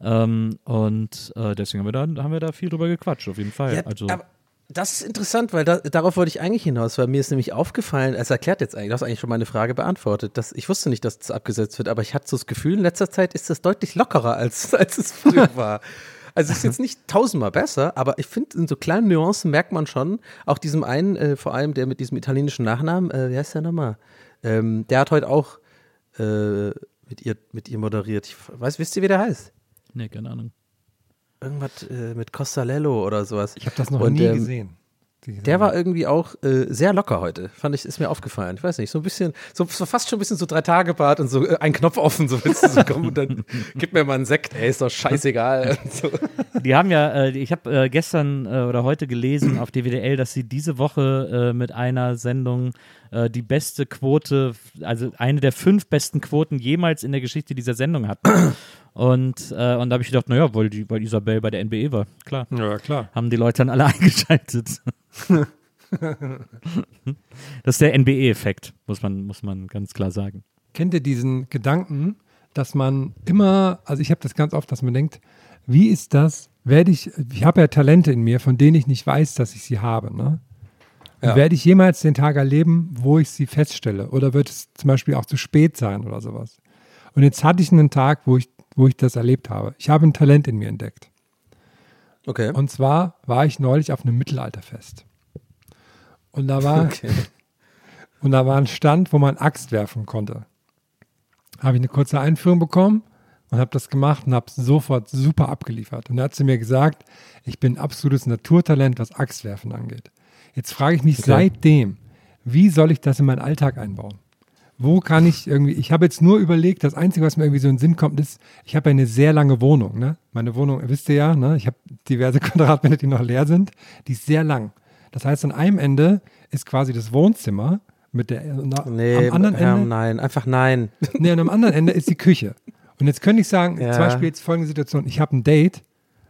Ähm, und äh, deswegen haben wir, da, haben wir da viel drüber gequatscht, auf jeden Fall. Ja, also, aber das ist interessant, weil da, darauf wollte ich eigentlich hinaus, weil mir ist nämlich aufgefallen, es erklärt jetzt eigentlich, du hast eigentlich schon meine Frage beantwortet. Dass, ich wusste nicht, dass das abgesetzt wird, aber ich hatte so das Gefühl, in letzter Zeit ist das deutlich lockerer, als, als es früher war. Also es ist jetzt nicht tausendmal besser, aber ich finde, in so kleinen Nuancen merkt man schon, auch diesem einen, äh, vor allem der mit diesem italienischen Nachnamen, äh, wie heißt der nochmal? Ähm, der hat heute auch äh, mit, ihr, mit ihr moderiert. Ich weiß, wisst ihr, wie der heißt? nee, keine Ahnung. Irgendwas äh, mit Costalello oder sowas. Ich habe das noch Und, nie ähm, gesehen. Der war irgendwie auch äh, sehr locker heute. Fand ich, ist mir aufgefallen. Ich weiß nicht, so ein bisschen, so, so fast schon ein bisschen so drei Tage Bart und so äh, ein Knopf offen, so willst du so kommen und dann gib mir mal einen Sekt, ey, ist doch scheißegal. So. Die haben ja, äh, ich habe äh, gestern äh, oder heute gelesen auf DWDL, dass sie diese Woche äh, mit einer Sendung äh, die beste Quote, also eine der fünf besten Quoten jemals in der Geschichte dieser Sendung hatten. Und, äh, und da habe ich gedacht, naja, weil, die, weil Isabel bei der NBE war, klar. Ja, klar. Haben die Leute dann alle eingeschaltet. das ist der NBE-Effekt, muss man, muss man ganz klar sagen. Kennt ihr diesen Gedanken, dass man immer, also ich habe das ganz oft, dass man denkt, wie ist das, werde ich, ich habe ja Talente in mir, von denen ich nicht weiß, dass ich sie habe, ne? Ja. Werde ich jemals den Tag erleben, wo ich sie feststelle? Oder wird es zum Beispiel auch zu spät sein oder sowas? Und jetzt hatte ich einen Tag, wo ich, wo ich das erlebt habe. Ich habe ein Talent in mir entdeckt. Okay. Und zwar war ich neulich auf einem Mittelalterfest. Und da war, okay. und da war ein Stand, wo man Axt werfen konnte. Habe ich eine kurze Einführung bekommen und habe das gemacht und habe sofort super abgeliefert. Und da hat sie mir gesagt, ich bin absolutes Naturtalent, was Axtwerfen angeht. Jetzt frage ich mich Okay. seitdem, wie soll ich das in meinen Alltag einbauen? Wo kann ich irgendwie, ich habe jetzt nur überlegt, das Einzige, was mir irgendwie so in den Sinn kommt, ist, ich habe eine sehr lange Wohnung. Ne? Meine Wohnung, wisst ihr ja, ne? ich habe diverse Quadratmeter, die noch leer sind, die ist sehr lang. Das heißt, an einem Ende ist quasi das Wohnzimmer mit der, na, Nee, am anderen Ende, nein, einfach nein. nee, und am anderen Ende ist die Küche. Und jetzt könnte ich sagen, Ja. zum Beispiel jetzt folgende Situation, ich habe ein Date,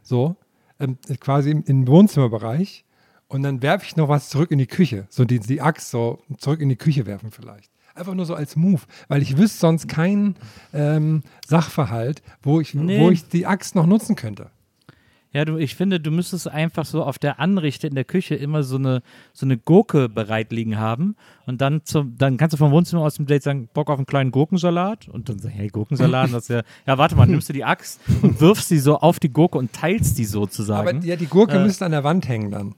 so, ähm, quasi im, im Wohnzimmerbereich und dann werfe ich noch was zurück in die Küche, so die, die Axt so zurück in die Küche werfen vielleicht. Einfach nur so als Move, weil ich wüsste sonst keinen ähm, Sachverhalt, wo ich, Nee. wo ich die Axt noch nutzen könnte. Ja, du, ich finde, du müsstest einfach so auf der Anrichte in der Küche immer so eine, so eine Gurke bereit liegen haben. Und dann, zum, dann kannst du vom Wohnzimmer aus dem Date sagen, Bock auf einen kleinen Gurkensalat. Und dann sagst hey, Gurkensalat, das ist ja, ja, warte mal, nimmst du die Axt und wirfst sie so auf die Gurke und teilst die sozusagen. Aber ja, die Gurke Äh. müsste an der Wand hängen dann.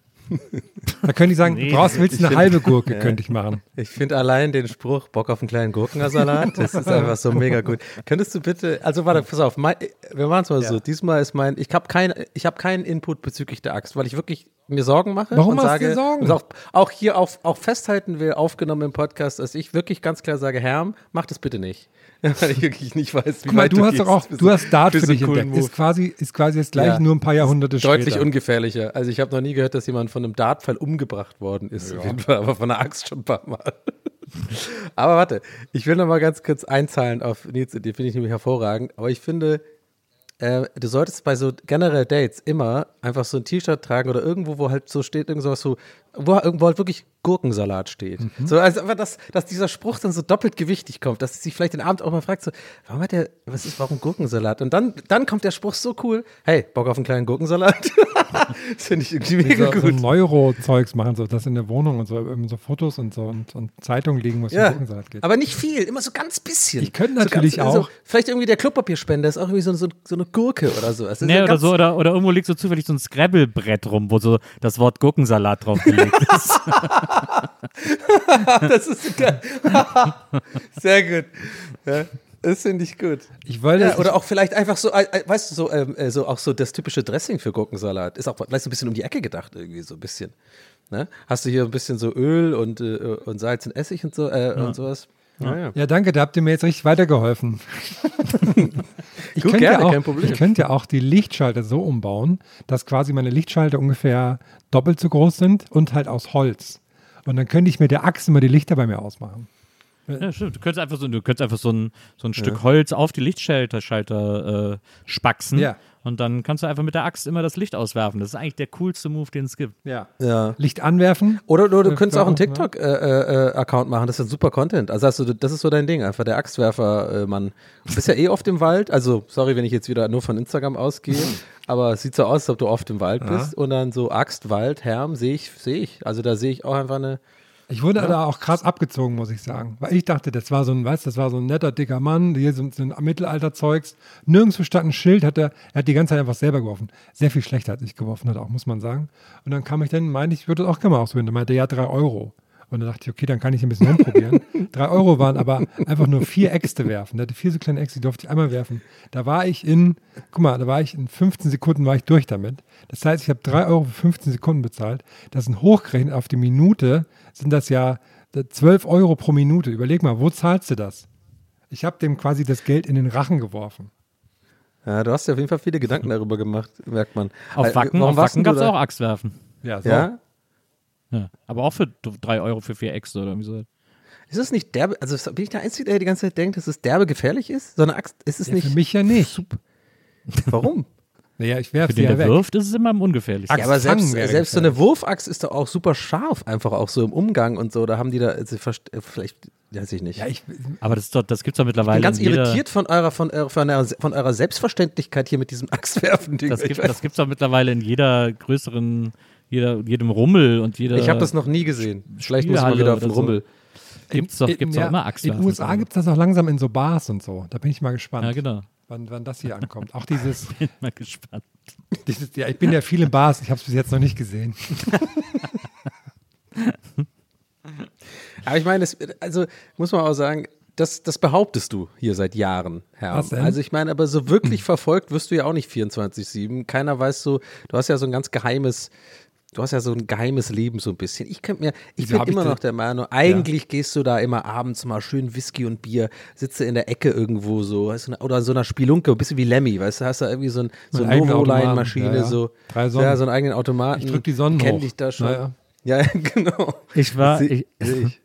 Da könnte ich sagen, Nee. du brauchst, willst du eine Ich halbe find- Gurke, Ja. könnte ich machen. Ich finde allein den Spruch, Bock auf einen kleinen Gurkensalat, das ist einfach so mega gut. Könntest du bitte, also warte, pass auf, mein, wir machen es mal so. Diesmal ist mein, ich habe kein, ich hab keinen Input bezüglich der Axt, weil ich wirklich mir Sorgen mache. Warum und hast du sage, dir Sorgen? Auch, auch hier auf, auch festhalten will, aufgenommen im Podcast, dass ich wirklich ganz klar sage, Herm, mach das bitte nicht. Weil ich wirklich nicht weiß, wie Guck mal, weit du hast gehst doch auch, du hast Dart für dich entdeckt. Move. Ist quasi, ist quasi das gleiche, Ja. nur ein paar Jahrhunderte Deutlich später. ungefährlicher. Also ich habe noch nie gehört, dass jemand von einem Dartpfeil umgebracht worden ist. Auf jeden Fall, aber von einer Axt schon ein paar Mal. aber warte, ich will noch mal ganz kurz einzahlen auf Nils, die finde ich nämlich hervorragend. Aber ich finde, äh, du solltest bei so generell Dates immer einfach so ein T-Shirt tragen oder irgendwo, wo halt so steht, irgend sowas so, wo irgendwo halt wirklich Gurkensalat steht. So, also einfach, dass, dass dieser Spruch dann so doppelt gewichtig kommt, dass sie sich vielleicht den Abend auch mal fragt, so, warum hat der, was ist, warum Gurkensalat? Und dann, dann kommt der Spruch so cool, hey, Bock auf einen kleinen Gurkensalat? das finde ich irgendwie mega so, so gut. Neuro-Zeugs machen, so das in der Wohnung und so, so Fotos und so und, und Zeitungen liegen, wo es um Ja, Gurkensalat geht. aber nicht viel, immer so ganz bisschen. Ich könnte so natürlich ganz, auch- So, vielleicht irgendwie der Klopapierspender ist auch irgendwie so, so, so eine Gurke oder so. Nee, ja oder so, oder, oder irgendwo liegt so zufällig so ein Scrabble-Brett rum, wo so das Wort Gurkensalat draufgelegt ist. das ist geil. Sehr gut. Ja, das finde ich gut. Ich wollte, Ja, oder auch vielleicht einfach so, äh, äh, weißt du, so, ähm, äh, so auch so das typische Dressing für Gurkensalat. Ist auch vielleicht so ein bisschen um die Ecke gedacht, irgendwie so ein bisschen. Ne? Hast du hier ein bisschen so Öl und, äh, und Salz und Essig und so äh, und sowas? Ja, ja. ja, danke, da habt ihr mir jetzt richtig weitergeholfen. ich, Gut, könnte gerne, ja auch, kein Problem. ich könnte ja auch die Lichtschalter so umbauen, dass quasi meine Lichtschalter ungefähr doppelt so groß sind und halt aus Holz. Und dann könnte ich mit der Axt immer die Lichter bei mir ausmachen. Ja, stimmt. Du könntest einfach so, du könntest einfach so ein, so ein Stück Holz auf die Lichtschalter Schalter, äh, spaxen. Ja. Und dann kannst du einfach mit der Axt immer das Licht auswerfen. Das ist eigentlich der coolste Move, den es gibt. Ja. ja. Licht anwerfen. Oder, oder du Ja, könntest auch einen ja. TikTok-Account machen, das ist ein super Content. Also hast du, das ist so dein Ding, einfach der Axtwerfer-Mann. Du bist ja eh oft im Wald, also sorry, wenn ich jetzt wieder nur von Instagram ausgehe, aber es sieht so aus, als ob du oft im Wald bist und dann so Axt, Wald, Herm, sehe ich, sehe ich. Also da sehe ich auch einfach eine, Ich wurde da auch krass abgezogen, muss ich sagen. Weil ich dachte, das war so ein, weißt, das war so ein netter, dicker Mann, hier so, so ein Mittelalterzeugs. Nirgendwo stand ein Schild, hat er, er hat die ganze Zeit einfach selber geworfen. Sehr viel schlechter als ich geworfen hat, auch, muss man sagen. Und dann kam ich dann, meinte ich, würde das auch gerne mal ausprobieren. Dann meinte er, ja, drei Euro. Und dann dachte ich, okay, dann kann ich ein bisschen rumprobieren. drei Euro waren aber einfach nur vier Äxte werfen. Der hatte vier so kleine Äxte, die durfte ich einmal werfen. Da war ich in, guck mal, da war ich in 15 Sekunden war ich durch damit. Das heißt, ich habe drei Euro für 15 Sekunden bezahlt. Das sind hochgerechnet auf die Minute, sind das ja 12 Euro pro Minute. Überleg mal, wo zahlst du das? Ich habe dem quasi das Geld in den Rachen geworfen. ja, du hast dir auf jeden Fall viele Gedanken darüber gemacht, merkt man. Auf Äh, Wacken, warum auf Wacken gab du es da? auch Axtwerfen. Ja, so. Ja? Ja. Aber auch für drei Euro für vier Äxte oder irgendwie so. Ist es nicht derbe, also bin ich der Einzige, der die ganze Zeit denkt, dass es derbe gefährlich ist? So eine Axt, ist es Ja, nicht, für mich ja nicht. warum? Naja, ich Für werfe sie den, ja der weg. wirft, ist es immer am ungefährlichsten. Ja, aber selbst, selbst so eine Wurfaxt ist doch auch super scharf, einfach auch so im Umgang und so. Da haben die da, also, äh, vielleicht, weiß ich nicht. Ja, ich, Aber das, doch, das gibt es doch ich mittlerweile bin ganz irritiert von eurer, von, eurer, von, eurer, von eurer Selbstverständlichkeit hier mit diesem Axtwerfen-Ding. Das Ich gibt das gibt's doch mittlerweile in jeder größeren, jeder, jedem Rummel und jeder. ich habe das noch nie gesehen. Vielleicht muss ich mal Spielhalle wieder auf den oder so. Rummel. Gibt's doch, gibt's doch immer In Axtwerfen. den USA gibt es das auch langsam in so Bars und so. Da bin ich mal gespannt, Ja, genau. wann, wann das hier ankommt. Auch dieses, Bin mal gespannt. dieses, ja, ich bin ja viel in Bars, ich habe es bis jetzt noch nicht gesehen. Aber ich meine, es- also muss man auch sagen, das, das behauptest du hier seit Jahren, Herr. Was denn? Also ich meine, aber so wirklich verfolgt wirst du ja auch nicht 24-7. Keiner weiß so, du hast ja so ein ganz geheimes du hast ja so ein geheimes Leben so ein bisschen. Ich könnte mir, ich Wieso bin ich immer das? noch der Meinung, eigentlich gehst du da immer abends mal schön Whisky und Bier, sitze in der Ecke irgendwo so, weißt du, oder in so einer Spielunke, ein bisschen wie Lemmy, weißt du, hast da irgendwie so, ein, so eine Novoline-Maschine, ja, ja. so, Drei Sonnen. ja, so einen eigenen Automaten. Ich drück die Sonnen Kenn hoch. dich da schon. Ja, ja, genau. Ich war, ich, ich.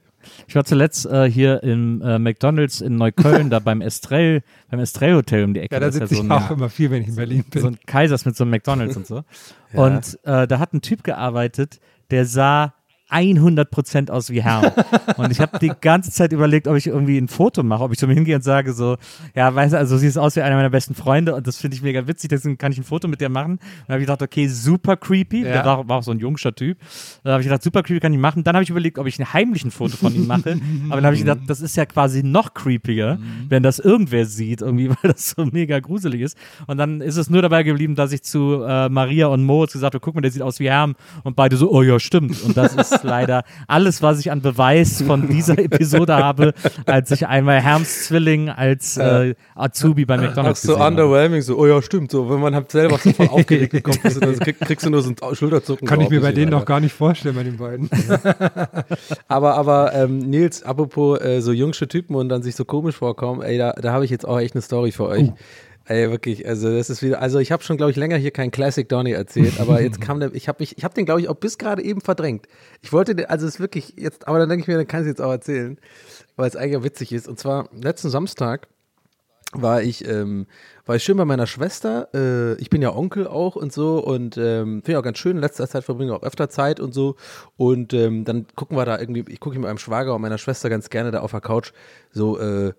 Ich war zuletzt äh, hier im äh, McDonalds in Neukölln, da beim Estrell, beim Estrell Hotel um die Ecke. Ja, da sitze so ich ein, auch immer viel, wenn ich in Berlin bin. so ein Kaisers mit so einem McDonalds und so. Und äh, da hat ein Typ gearbeitet, der sah 100% aus wie Herr. Und ich habe die ganze Zeit überlegt, ob ich irgendwie ein Foto mache, ob ich zu ihm hingehe und sage so, ja, weißt du, also du siehst aus wie einer meiner besten Freunde und das finde ich mega witzig, deswegen kann ich ein Foto mit dir machen. Und dann habe ich gedacht, okay, super creepy. Ja. Der war, war auch so ein jungscher Typ. Da habe ich gedacht, super creepy kann ich machen. Dann habe ich überlegt, ob ich ein heimlichen Foto von ihm mache. Aber dann habe ich gedacht, das ist ja quasi noch creepiger, wenn das irgendwer sieht, irgendwie, weil das so mega gruselig ist. Und dann ist es nur dabei geblieben, dass ich zu äh, Maria und Moritz gesagt habe, guck mal, der sieht aus wie Herm. Und beide so, oh ja, stimmt. Und das ist leider alles, was ich an Beweis von dieser Episode habe, als ich einmal Herms Zwilling als äh, Azubi bei Ach, McDonalds so gesehen habe. underwhelming, so, oh ja, stimmt, so, wenn man halt selber so voll aufgeregt ist, dann krieg, kriegst du nur so ein Schulterzucken. Kann ich mir bei denen noch gar nicht vorstellen, bei den beiden. Aber, aber ähm, Nils, apropos äh, so jungsche Typen und dann sich so komisch vorkommen, ey, da, da habe ich jetzt auch echt eine Story für euch. Ey, wirklich, also das ist wieder, also ich habe schon, glaube ich, länger hier kein Classic Donny erzählt, aber jetzt kam der, ich habe mich, ich habe den, glaube ich, auch bis gerade eben verdrängt. Ich wollte, den, also es ist wirklich jetzt, aber dann denke ich mir, dann kann ich jetzt auch erzählen, weil es eigentlich witzig ist. Und zwar letzten Samstag war ich, ähm, war ich schön bei meiner Schwester. Äh, ich bin ja Onkel auch und so und ähm, finde ich auch ganz schön. In letzter Zeit verbringe ich auch öfter Zeit und so. Und ähm, dann gucken wir da irgendwie, ich gucke mit meinem Schwager und meiner Schwester ganz gerne da auf der Couch so äh,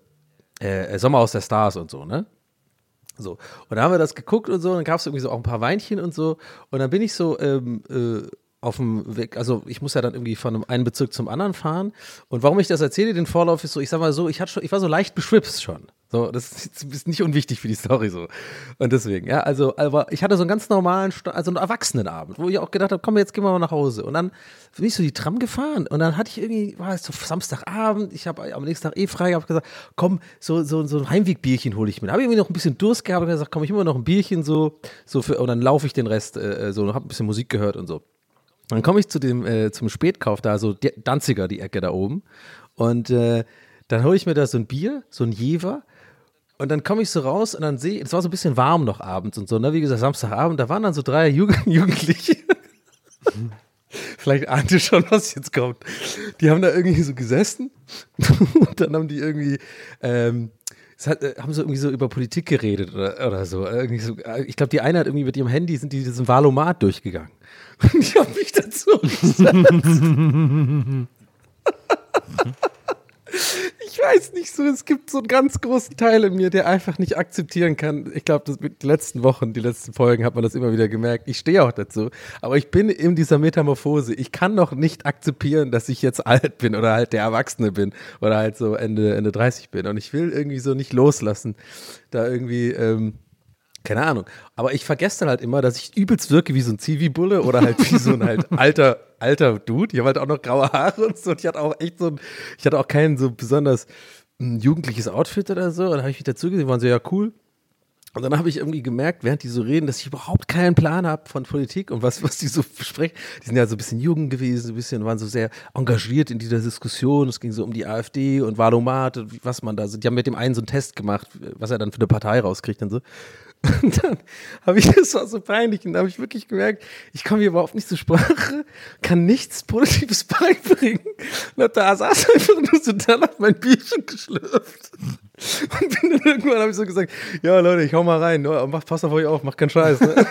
äh, Sommer aus der Stars und so, ne? So. Und da haben wir das geguckt und so, und dann gab es irgendwie so auch ein paar Weinchen und so. Und dann bin ich so ähm, äh, auf dem Weg, also ich muss ja dann irgendwie von einem Bezirk zum anderen fahren. Und warum ich das erzähle, den Vorlauf ist so, ich sag mal so, ich hatte schon, ich war so leicht beschwipst schon. So, das ist, nicht unwichtig für die Story so. Und deswegen, ja, also, aber ich hatte so einen ganz normalen, also einen Erwachsenenabend, wo ich auch gedacht habe, komm, jetzt gehen wir mal nach Hause. Und dann bin ich so die Tram gefahren und dann hatte ich irgendwie, war es so Samstagabend, ich habe am nächsten Tag eh frei, habe gesagt, komm, so, so, so ein Heimwegbierchen hole ich mir. Da habe ich irgendwie noch ein bisschen Durst gehabt und gesagt, komm, ich mir noch ein Bierchen so, so für, und dann laufe ich den Rest äh, so, habe ein bisschen Musik gehört und so. Dann komme ich zu dem, äh, zum Spätkauf da, so Danziger, die Ecke da oben. Und äh, dann hole ich mir da so ein Bier, so ein Jever. Und dann komme ich so raus und dann sehe es war so ein bisschen warm noch abends und so, ne? Wie gesagt, Samstagabend, da waren dann so drei Jugend Jugendliche. Vielleicht ahnt ihr schon, was jetzt kommt. Die haben da irgendwie so gesessen und dann haben die irgendwie, ähm, hat, äh, haben so irgendwie so über Politik geredet oder, oder so. Irgendwie so. äh, Ich glaube, die eine hat irgendwie mit ihrem Handy sind die diesen Valomat durchgegangen. Und ich habe mich dazu gesetzt. Ich weiß nicht so, es gibt so einen ganz großen Teil in mir, der einfach nicht akzeptieren kann. Ich glaube, mit den letzten Wochen, die letzten Folgen hat man das immer wieder gemerkt. Ich stehe auch dazu. Aber ich bin in dieser Metamorphose. Ich kann noch nicht akzeptieren, dass ich jetzt alt bin oder halt der Erwachsene bin oder halt so Ende, Ende 30 bin. Und ich will irgendwie so nicht loslassen. Da irgendwie, ähm, keine Ahnung. Aber ich vergesse dann halt immer, dass ich übelst wirke wie so ein Zivi-Bulle oder halt wie so ein halt alter, alter Dude. Ich habe halt auch noch graue Haare und so. Und ich hatte auch echt so ein, ich hatte auch kein so besonders mm, jugendliches Outfit oder so. Und dann habe ich mich dazu gesehen, waren so, ja, cool. Und dann habe ich irgendwie gemerkt, während die so reden, dass ich überhaupt keinen Plan habe von Politik und was, was die so besprechen. Die sind ja so ein bisschen jung gewesen, ein bisschen, waren so sehr engagiert in dieser Diskussion. Es ging so um die AfD und Wahlomat und was man da so. Die haben mit dem einen so einen Test gemacht, was er dann für eine Partei rauskriegt und so. Und dann habe ich, das war so peinlich, und da habe ich wirklich gemerkt, ich komme hier überhaupt nicht zur Sprache, kann nichts Positives beibringen. Und da saß einfach nur so dann auf mein Bierchen geschlürft. Und bin dann irgendwann habe ich so gesagt, ja Leute, ich hau mal rein, ne? mach, pass auf euch auf, mach keinen Scheiß. Ne?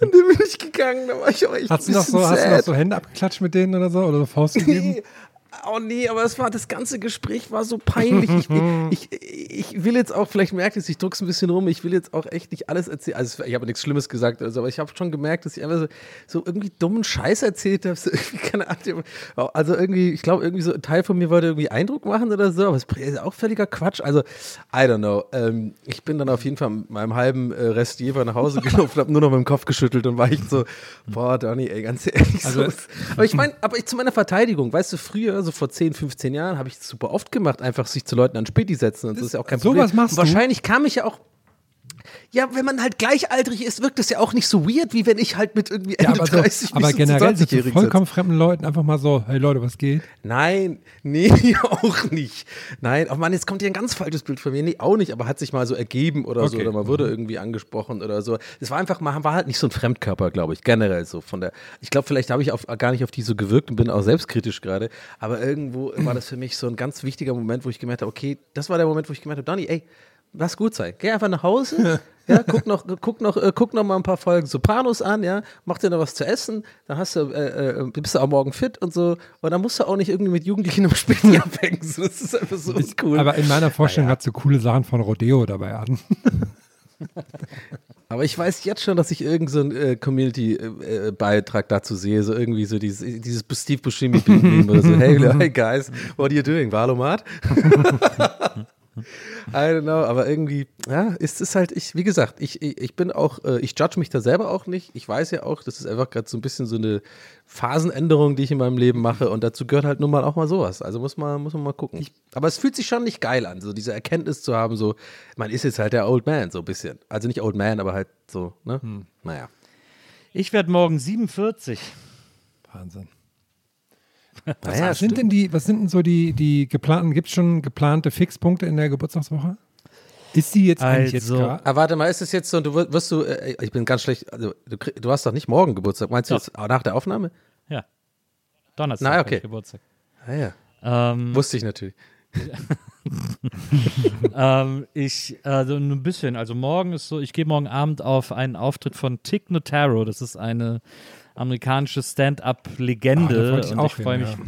Und dann bin ich gegangen, da war ich auch echt Hast du, ein noch bisschen so, hast du noch sad. so Hände abgeklatscht mit denen oder so? Oder so Faust gegeben? Nee. Oh nee, aber es war, das ganze Gespräch war so peinlich. Ich, ich, ich will jetzt auch, vielleicht merkt es, ich druck's ein bisschen rum, ich will jetzt auch echt nicht alles erzählen. Also ich habe nichts Schlimmes gesagt, also, aber ich habe schon gemerkt, dass ich einfach so, so irgendwie dummen Scheiß erzählt habe. So keine Ahnung. Also irgendwie, ich glaube, irgendwie so ein Teil von mir wollte irgendwie Eindruck machen oder so, aber es ist auch völliger Quatsch. Also, I don't know. Ähm, ich bin dann auf jeden Fall mit meinem halben äh, Rest Jever nach Hause gelaufen, habe nur noch mit dem Kopf geschüttelt und war echt so, boah, Donny, ey, ganz ehrlich. Also- so, aber ich meine, aber ich, zu meiner Verteidigung, weißt du, früher, so vor 10, 15 Jahren, habe ich das super oft gemacht, einfach sich zu Leuten an Späti setzen und das ist ja auch kein Sowas Problem. machst und du? wahrscheinlich kam ich ja auch Ja, wenn man halt gleichaltrig ist, wirkt das ja auch nicht so weird, wie wenn ich halt mit irgendwie Ja, Ende aber, so, 30 mich aber so generell so zu 20-Jährigen vollkommen fremden Leuten einfach mal so, hey Leute, was geht? Nein, nee, auch nicht. Nein, oh Mann, jetzt kommt hier ein ganz falsches Bild von mir. Nee, auch nicht, aber hat sich mal so ergeben oder so, Okay. oder man wurde irgendwie angesprochen oder so. Es war einfach mal, war halt nicht so ein Fremdkörper, glaube ich, generell so von der, ich glaube, vielleicht habe ich auf, gar nicht auf die so gewirkt und bin auch selbstkritisch gerade, aber irgendwo war das für mich so ein ganz wichtiger Moment, wo ich gemerkt habe, okay, das war der Moment, wo ich gemerkt habe, Donny, ey, lass gut sein. Geh einfach nach Hause, ja, guck noch, guck noch, äh, guck noch mal ein paar Folgen Sopranos an, ja, mach dir noch was zu essen, dann hast du, äh, äh, bist du auch morgen fit und so, und dann musst du auch nicht irgendwie mit Jugendlichen am Späti abhängen. So, das ist einfach so cool. Aber in meiner Vorstellung hat so coole Sachen von Rodeo dabei an. Aber ich weiß jetzt schon, dass ich irgendeinen so äh, Community-Beitrag dazu sehe, so irgendwie so dieses, dieses Steve Buscemi-Meme oder so, hey, hey guys, what are you doing, Valomat? I don't know, aber irgendwie, ja, ist es halt, ich, wie gesagt, ich, ich, ich bin auch, äh, ich judge mich da selber auch nicht. Ich weiß ja auch, das ist einfach gerade so ein bisschen so eine Phasenänderung, die ich in meinem Leben mache und dazu gehört halt nun mal auch mal sowas. Also muss man, muss man mal gucken. aber es fühlt sich schon nicht geil an, so diese Erkenntnis zu haben, so, man ist jetzt halt der Old Man, so ein bisschen. Also nicht Old Man, aber halt so, ne? Naja. Ich werde morgen 47. Wahnsinn. naja Was sind denn die, was sind denn so die, die geplanten, gibt es schon geplante Fixpunkte in der Geburtstagswoche? Ist sie jetzt eigentlich jetzt Also- klar? Ah, warte mal, ist es jetzt so, du wirst, du, äh, ich bin ganz schlecht, also du, du hast doch nicht morgen Geburtstag, meinst du Doch. jetzt nach der Aufnahme? Ja. Donnerstag Na, okay. Geburtstag. Ah ja, Ähm, wusste ich natürlich. ähm, ich, also ein bisschen. Also morgen ist so, ich gehe morgen Abend auf einen Auftritt von Tig Notaro. Das ist eine amerikanische Ah, Stand-up-Legende. wollte ich und ich freue mich, ja.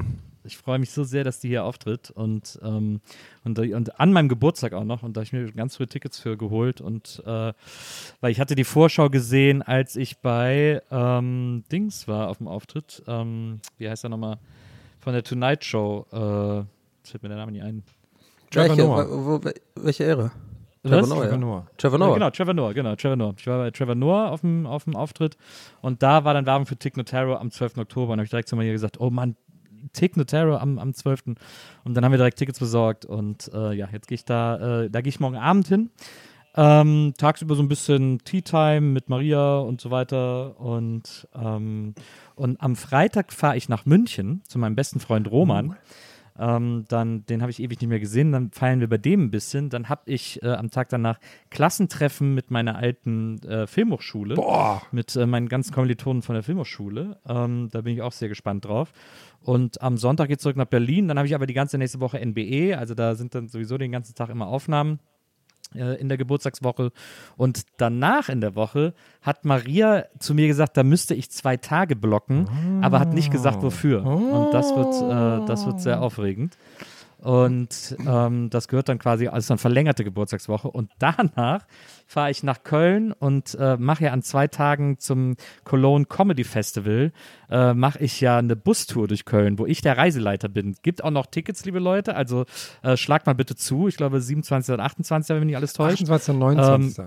ich freue mich so sehr, dass die hier auftritt. Und, ähm, und, und an meinem Geburtstag auch noch. Und da habe ich mir ganz früh Tickets für geholt. Und äh, weil ich hatte die Vorschau gesehen, als ich bei ähm, Dings war auf dem Auftritt. Ähm, wie heißt er nochmal? Von der Tonight Show. Äh, jetzt fällt mir der Name nicht ein. Welche, welche Ära? Trevor Noah. Trevor Ja. Noah. Trevor Ja, Noah. genau, Trevor Noah, genau, Trevor Noah. Ich war bei Trevor Noah auf dem, auf dem Auftritt und da war dann Werbung für Tig Notaro am 12. Oktober und habe ich direkt zu Maria gesagt, oh Mann, Tig Notaro am, am 12. Und dann haben wir direkt Tickets besorgt und äh, ja, jetzt gehe ich da, äh, da gehe ich morgen Abend hin. Ähm, tagsüber so ein bisschen Tea Time mit Maria und so weiter und, ähm, und am Freitag fahre ich nach München zu meinem besten Freund Roman. Ähm, dann, den habe ich ewig nicht mehr gesehen. Dann feiern wir bei dem ein bisschen. Dann habe ich äh, am Tag danach Klassentreffen mit meiner alten äh, Filmhochschule. Boah. Mit äh, meinen ganzen Kommilitonen von der Filmhochschule. Ähm, da bin ich auch sehr gespannt drauf. Und am Sonntag geht es zurück nach Berlin. Dann habe ich aber die ganze nächste Woche NBE. Also da sind dann sowieso den ganzen Tag immer Aufnahmen in der Geburtstagswoche. Und danach in der Woche hat Maria zu mir gesagt, da müsste ich zwei Tage blocken, aber hat nicht gesagt, wofür. Und das wird, äh, das wird sehr aufregend. Und ähm, das gehört dann quasi als dann verlängerte Geburtstagswoche. Und danach fahre ich nach Köln und äh, mache ja an zwei Tagen zum Cologne Comedy Festival, äh, mache ich ja eine Bustour durch Köln, wo ich der Reiseleiter bin. Gibt auch noch Tickets, liebe Leute. Also äh, schlagt mal bitte zu. Ich glaube 27. und 28. wenn mich nicht alles täuscht. 28. und 29.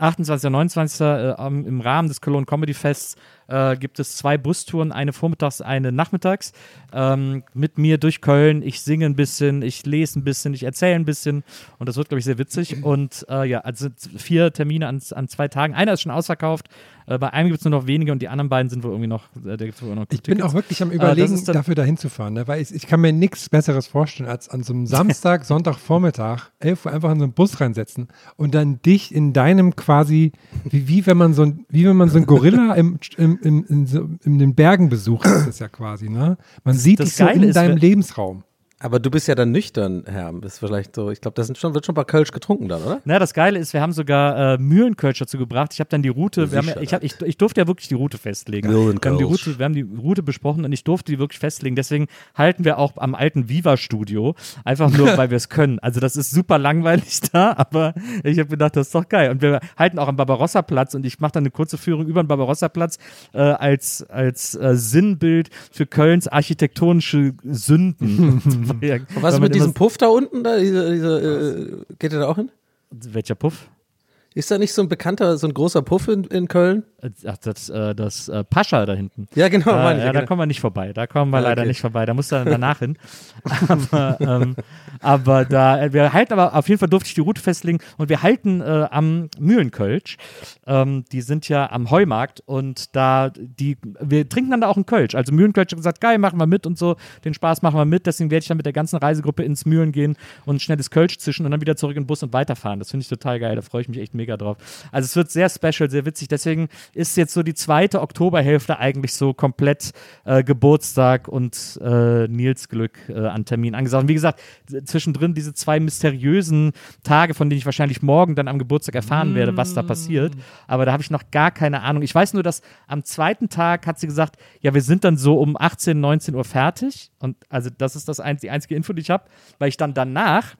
28. und 29. Äh, im Rahmen des Cologne Comedy Fests äh, gibt es zwei Bustouren, eine vormittags, eine nachmittags. Ähm, mit mir durch Köln. Ich singe ein bisschen, ich lese ein bisschen, ich erzähle ein bisschen und das wird, glaube ich, sehr witzig. Und äh, ja, also vier Termine an, an zwei Tagen. Einer ist schon ausverkauft. Äh, bei einem gibt es nur noch wenige und die anderen beiden sind wohl irgendwie noch. Äh, da gibt's wohl noch Ich bin auch wirklich am Äh, überlegen, ist dann- dafür dahin zu fahren, ne? weil ich, ich kann mir nichts Besseres vorstellen, als an so einem Samstag, Sonntagvormittag, 11 Uhr einfach in so einen Bus reinsetzen und dann dich in deinem quasi, wie, wie wenn man so ein, wie wenn man so ein Gorilla im, im, im, in, so, in den Bergen besucht, ist das ja quasi, ne? Man sieht das dich so Geile in ist, deinem wenn- Lebensraum. Aber du bist ja dann nüchtern, Herr. Das ist vielleicht so, ich glaube, sind schon, wird schon ein paar Kölsch getrunken dann, oder? Na, das Geile ist, wir haben sogar äh, Mühlenkölsch dazu gebracht. Ich habe dann die Route, wir haben ja, ich, hab, ich, ich durfte ja wirklich die Route festlegen. Mühlenkölsch. Wir haben, die Route, wir haben die Route besprochen und ich durfte die wirklich festlegen. Deswegen halten wir auch am alten Viva-Studio, einfach nur, weil wir es können. Also das ist super langweilig da, aber ich habe gedacht, das ist doch geil. Und wir halten auch am Barbarossa-Platz und ich mache dann eine kurze Führung über den Barbarossa-Platz äh, als, als äh, Sinnbild für Kölns architektonische Sünden. Weil- Und was ist man mit diesem Puff da unten? Da, diese, diese, äh, geht der da auch hin? Welcher Puff? Ist da nicht so ein bekannter, so ein großer Puff in, in Köln? Ach, das, äh, das äh, Pascha da hinten. Ja, genau, Äh, ja, ja, da genau. kommen wir nicht vorbei. Da kommen wir Ah, leider okay. nicht vorbei. Da muss dann danach hin. Aber, ähm, aber da, äh, wir halten aber auf jeden Fall durfte ich die Route festlegen und wir halten äh, am Mühlenkölsch. Ähm, die sind ja am Heumarkt und da, die, wir trinken dann da auch einen Kölsch. Also Mühlenkölsch hat gesagt, geil, machen wir mit und so. Den Spaß machen wir mit. Deswegen werde ich dann mit der ganzen Reisegruppe ins Mühlen gehen und ein schnelles Kölsch zischen und dann wieder zurück in den Bus und weiterfahren. Das finde ich total geil. Da freue ich mich echt mega drauf. Also es wird sehr special, sehr witzig. Deswegen ist jetzt so die zweite Oktoberhälfte eigentlich so komplett äh, Geburtstag und äh, Nils Glück äh, an Termin angesagt. Und wie gesagt, zwischendrin diese zwei mysteriösen Tage, von denen ich wahrscheinlich morgen dann am Geburtstag erfahren werde, was da passiert. Aber da habe ich noch gar keine Ahnung. Ich weiß nur, dass am zweiten Tag hat sie gesagt, ja, wir sind dann so um 18, 19 Uhr fertig. Und also das ist das einz die einzige Info, die ich habe, weil ich dann danach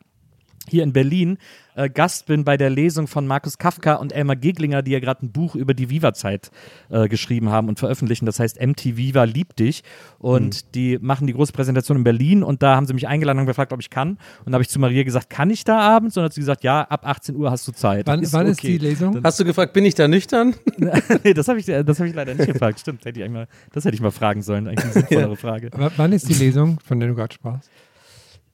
hier in Berlin äh, Gast bin bei der Lesung von Markus Kafka und Elmar Geglinger, die ja gerade ein Buch über die Viva-Zeit äh, geschrieben haben und veröffentlichen. Das heißt MT Viva liebt dich. Und die machen die große Präsentation in Berlin und da haben sie mich eingeladen und gefragt, ob ich kann. Und da habe ich zu Maria gesagt, kann ich da abends? Und dann hat sie gesagt, ja, ab 18 Uhr hast du Zeit. Wann, wann ist die Lesung? Hast du gefragt, bin ich da nüchtern? nee, das habe ich, das hab ich leider nicht gefragt. Stimmt, hätte ich mal, das hätte ich mal fragen sollen. Eigentlich eine sinnvollere Frage. W wann ist die Lesung, von der du gerade sprachst?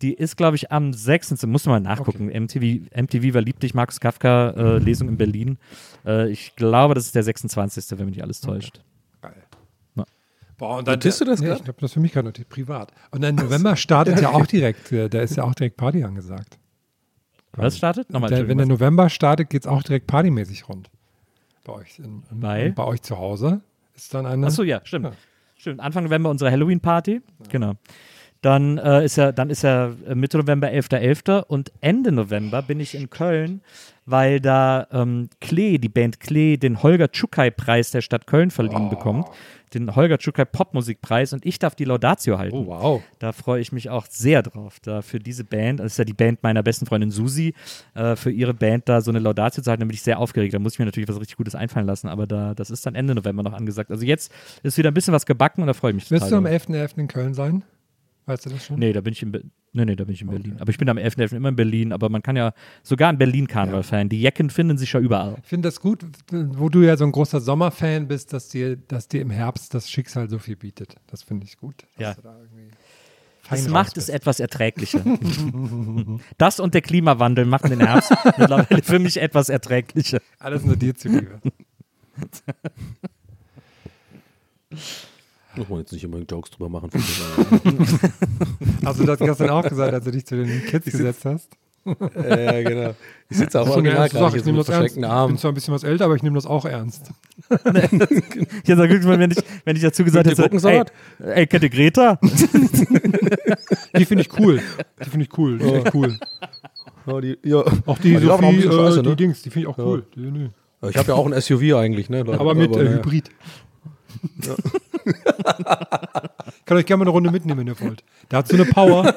Die ist, glaube ich, am 6. Muss man mal nachgucken. MTV, MTV war lieb dich, Markus Kafka, äh, Lesung in Berlin. Äh, ich glaube, das ist der 26., wenn mich nicht alles täuscht. Boah, und Notierst du das nee, grad? Ich habe das für mich gerade notiert, privat. Und dann November startet ja auch direkt, äh, da ist ja auch direkt Party angesagt. Was startet? Nochmal, Der, wenn der November startet, geht es auch direkt partymäßig rund. Bei euch, in, in, Weil? bei euch zu Hause ist dann eine. Achso, ja, stimmt. Ja. Stimmt, Anfang November unsere Halloween-Party. Genau. Dann äh, ist ja, dann ist ja äh, Mitte November 11.11. und Ende November bin ich in Köln, weil da ähm, Klee, die Band Klee, den Holger Tschukai-Preis der Stadt Köln verliehen bekommt. Den Holger Tschukai Popmusikpreis und ich darf die Laudatio halten. Oh, wow. Da freue ich mich auch sehr drauf, da für diese Band, das ist ja die Band meiner besten Freundin Susi, äh, für ihre Band da so eine Laudatio zu halten, da bin ich sehr aufgeregt. Da muss ich mir natürlich was richtig Gutes einfallen lassen, aber da, das ist dann Ende November noch angesagt. Also jetzt ist wieder ein bisschen was gebacken und da freue ich mich Wirst du am drauf. 11.11. in Köln sein? Weißt du das schon? Nee, da bin ich in, Be nee, nee, da bin ich in Berlin. Aber ich bin am 11.11. immer in Berlin, aber man kann ja sogar in Berlin Karneval feiern. Die Jecken finden sich ja überall. Ich finde das gut, wo du ja so ein großer Sommerfan bist, dass dir, dass dir im Herbst das Schicksal so viel bietet. Das finde ich gut. Ja. Das macht es etwas erträglicher. das und der Klimawandel machen den Herbst mittlerweile für mich etwas erträglicher. Alles nur dir zuliebe. Muss man jetzt nicht immer Jokes drüber machen. Hast du das gestern auch gesagt, als du dich zu den Kids gesetzt hast? ja, genau. Ich sitze auch Ja, original gerade ich nehme das ernst. verschränkten Ich bin zwar ein bisschen was älter, aber ich nehme das auch ernst. Ja, sag mal, wenn ich, wenn ich dazu gesagt hätte, ey, ey, kennt ihr Greta? Die finde ich cool. Die finde ich cool. Die finde ich cool. Ja, die, ja. Auch die Aber die Sophie, äh, scheiße, die ne? Dings, die finde ich auch cool. Die, nee. Ich habe ja auch ein SUV eigentlich, ne? Aber mit äh, naja. Hybrid. Kann euch gerne mal eine Runde mitnehmen, wenn ihr wollt. Der hat so eine Power,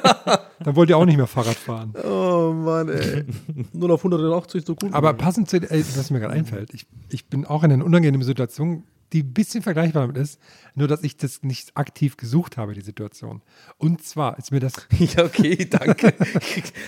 dann wollt ihr auch nicht mehr Fahrrad fahren. Oh Mann, ey. 0 auf 180 so gut. Aber passend zu, ey, was mir gerade einfällt, ich, ich bin auch in einer unangenehmen Situation, die ein bisschen vergleichbar damit ist, nur dass ich das nicht aktiv gesucht habe, die Situation. Und zwar ist mir das, ja, okay, danke.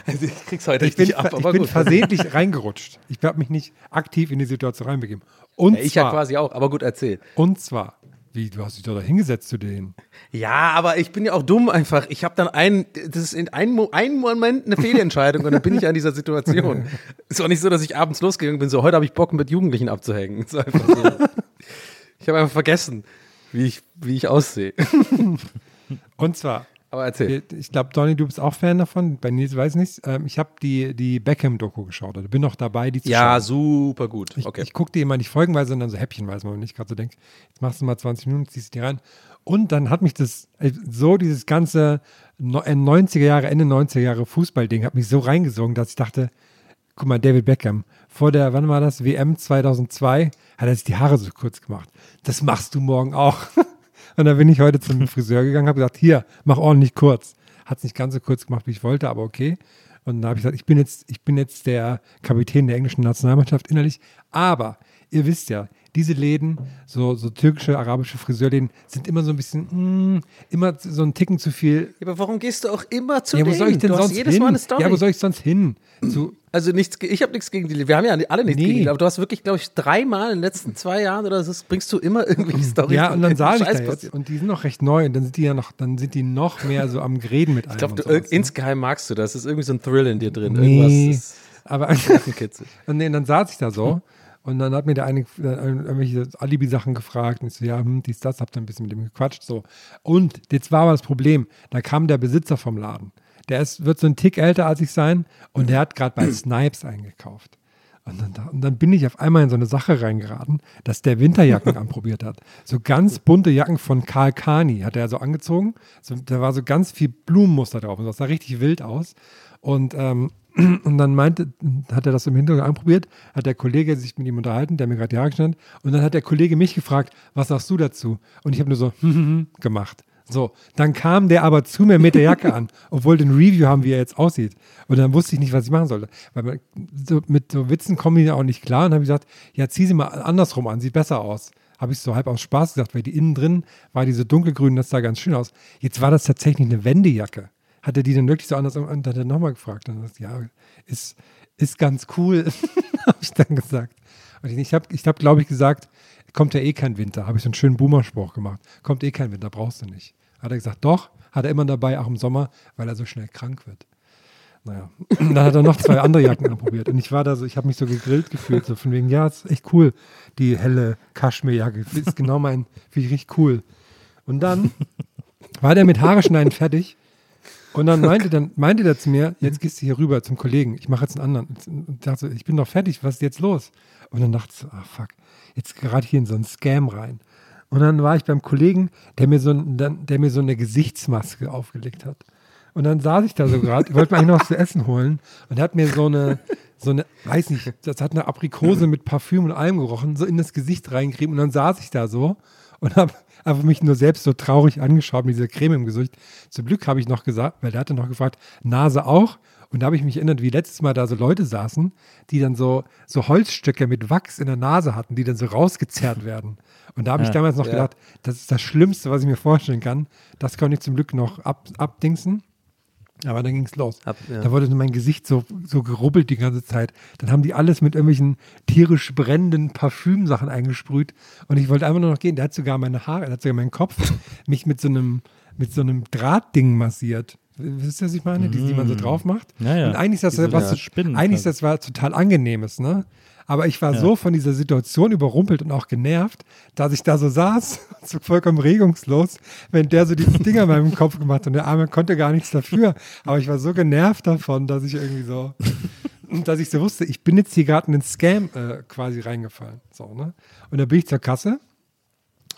Also ich krieg's heute ich bin, richtig ab, ver- ich aber also bin gut. versehentlich reingerutscht. Ich habe mich nicht aktiv in die Situation reinbegeben. Und Ja, ich ja zwar, quasi auch, aber gut erzählt. und zwar, wie, du hast dich doch da hingesetzt zu denen. Ja, aber ich bin ja auch dumm einfach. Ich habe dann einen, das ist in einem, einem Moment eine Fehlentscheidung und dann bin ich an dieser Situation. Ist auch nicht so, dass ich abends losgegangen bin, so heute habe ich Bock mit Jugendlichen abzuhängen. So. ich habe einfach vergessen, wie ich, wie ich aussehe. Und zwar, Aber erzähl. ich glaube, Donny, du bist auch Fan davon. Bei Nils weiß ich nicht. Ähm, ich habe die, die Beckham-Doku geschaut. Also bin noch dabei, die zu Ja, schauen. super gut. Ich, Okay. ich gucke die immer nicht folgenweise, sondern so häppchenweise, wenn ich gerade so denke, jetzt machst du mal 20 Minuten, ziehst die rein. Und dann hat mich das, äh, so dieses ganze no- äh, 90er Jahre, Ende 90er Jahre Fußballding hat mich so reingesogen, dass ich dachte, guck mal, David Beckham, vor der, wann war das, WM 2002, hat er sich die Haare so kurz gemacht. Das machst du morgen auch. Und dann bin ich heute zum Friseur gegangen, habe gesagt, hier, mach ordentlich kurz. Hat es nicht ganz so kurz gemacht, wie ich wollte, aber okay. Und dann habe ich gesagt, ich bin jetzt, ich bin jetzt der Kapitän der englischen Nationalmannschaft innerlich. Aber ihr wisst ja, diese Läden, so, so türkische, arabische Friseurläden, sind immer so ein bisschen, mm, immer so ein Ticken zu viel. Ja, aber warum gehst du auch immer zu Ja, wo denen? soll ich denn du sonst jedes hin? Mal eine Story. Ja, wo soll ich sonst hin? Zu, also nichts, ich habe nichts gegen die, wir haben ja alle nichts Nee. gegen die, aber du hast wirklich, glaube ich, dreimal in den letzten zwei Jahren oder so, bringst du immer irgendwie Storys. ja, und dann sage sage ich da jetzt, und die sind noch recht neu und dann sind die ja noch, dann sind die noch mehr so am Reden mit allem. Ich glaube, irg- ne? insgeheim magst du das. Es ist irgendwie so ein Thrill in dir drin. Nee, Irgendwas ist aber und nee, dann saß ich da so und dann hat mir der eine äh, irgendwelche Alibi-Sachen gefragt und ich so, ja, hm, dies, das, hab dann ein bisschen mit ihm gequatscht, so. Und jetzt war aber das Problem, da kam der Besitzer vom Laden. Der ist, wird so ein Tick älter als ich sein und der hat gerade bei Snipes eingekauft. Und dann, da- und dann bin ich auf einmal in so eine Sache reingeraten, dass der Winterjacken anprobiert hat. So ganz bunte Jacken von Karl Kani hat er so angezogen. So, da war so ganz viel Blumenmuster drauf und das sah richtig wild aus. Und, ähm, und dann meinte, hat er das im Hintergrund anprobiert, hat der Kollege sich mit ihm unterhalten, der mir gerade die Haare hat. Und dann hat der Kollege mich gefragt, was sagst du dazu? Und ich habe nur so gemacht. So, dann kam der aber zu mir mit der Jacke an, obwohl den Review haben, wie er jetzt aussieht. Und dann wusste ich nicht, was ich machen sollte. Weil man, so, mit so Witzen kommen die ja auch nicht klar. Und habe ich gesagt, ja, zieh sie mal andersrum an, sieht besser aus. Habe ich so halb aus Spaß gesagt, weil die innen drin war diese dunkelgrün, das sah ganz schön aus. Jetzt war das tatsächlich eine Wendejacke. Hat er die dann wirklich so anders und hat er nochmal gefragt. Und dann ja, ist, ist ganz cool, habe ich dann gesagt. Und ich habe, ich hab, glaube ich, gesagt, kommt ja eh kein Winter. Habe ich so einen schönen Boomerspruch gemacht. Kommt eh kein Winter, brauchst du nicht. Hat er gesagt, doch, hat er immer dabei, auch im Sommer, weil er so schnell krank wird. Naja, dann hat er noch zwei andere Jacken anprobiert. Und ich war da so, ich habe mich so gegrillt gefühlt, so von wegen, ja, ist echt cool. Die helle Kaschmirjacke ist genau mein, finde ich richtig cool. Und dann war der mit Haare schneiden fertig. Und dann meinte, dann meinte der zu mir, jetzt gehst du hier rüber zum Kollegen, ich mache jetzt einen anderen. Und dachte, ich bin doch fertig, was ist jetzt los? Und dann dachte ich so, ah fuck, jetzt gerade hier in so einen Scam rein. Und dann war ich beim Kollegen, der mir so, der mir so eine Gesichtsmaske aufgelegt hat. Und dann saß ich da so gerade, wollte mir eigentlich noch was zu essen holen und er hat mir so eine, so eine, weiß nicht, das hat eine Aprikose mit Parfüm und allem gerochen, so in das Gesicht reingerieben und dann saß ich da so und habe einfach mich nur selbst so traurig angeschaut mit dieser Creme im Gesicht. Zum Glück habe ich noch gesagt, weil der hatte noch gefragt, Nase auch? Und da habe ich mich erinnert, wie letztes Mal da so Leute saßen, die dann so, so Holzstücke mit Wachs in der Nase hatten, die dann so rausgezerrt werden. Und da habe ich Ja. damals noch Ja. gedacht, das ist das Schlimmste, was ich mir vorstellen kann. Das konnte ich zum Glück noch ab, abdingsen. Aber dann ging es los. Ab- ja. Da wurde mein Gesicht so, so gerubbelt die ganze Zeit. Dann haben die alles mit irgendwelchen tierisch brennenden Parfümsachen eingesprüht. Und ich wollte einfach nur noch gehen. Der hat sogar meine Haare, der hat sogar meinen Kopf mich mit so einem, mit so einem Drahtding massiert. Wisst ihr, was ich meine? Die, die man so drauf macht. Ja, ja. Und eigentlich ist das was, eigentlich ist das was total angenehmes, ne? Aber ich war so von dieser Situation überrumpelt und auch genervt, dass ich da so saß, so vollkommen regungslos, wenn der so diese Dinger in meinem Kopf gemacht hat und der Arme konnte gar nichts dafür. Aber ich war so genervt davon, dass ich irgendwie so, dass ich so wusste, ich bin jetzt hier gerade in den Scam äh, quasi reingefallen. So, ne? Und dann bin ich zur Kasse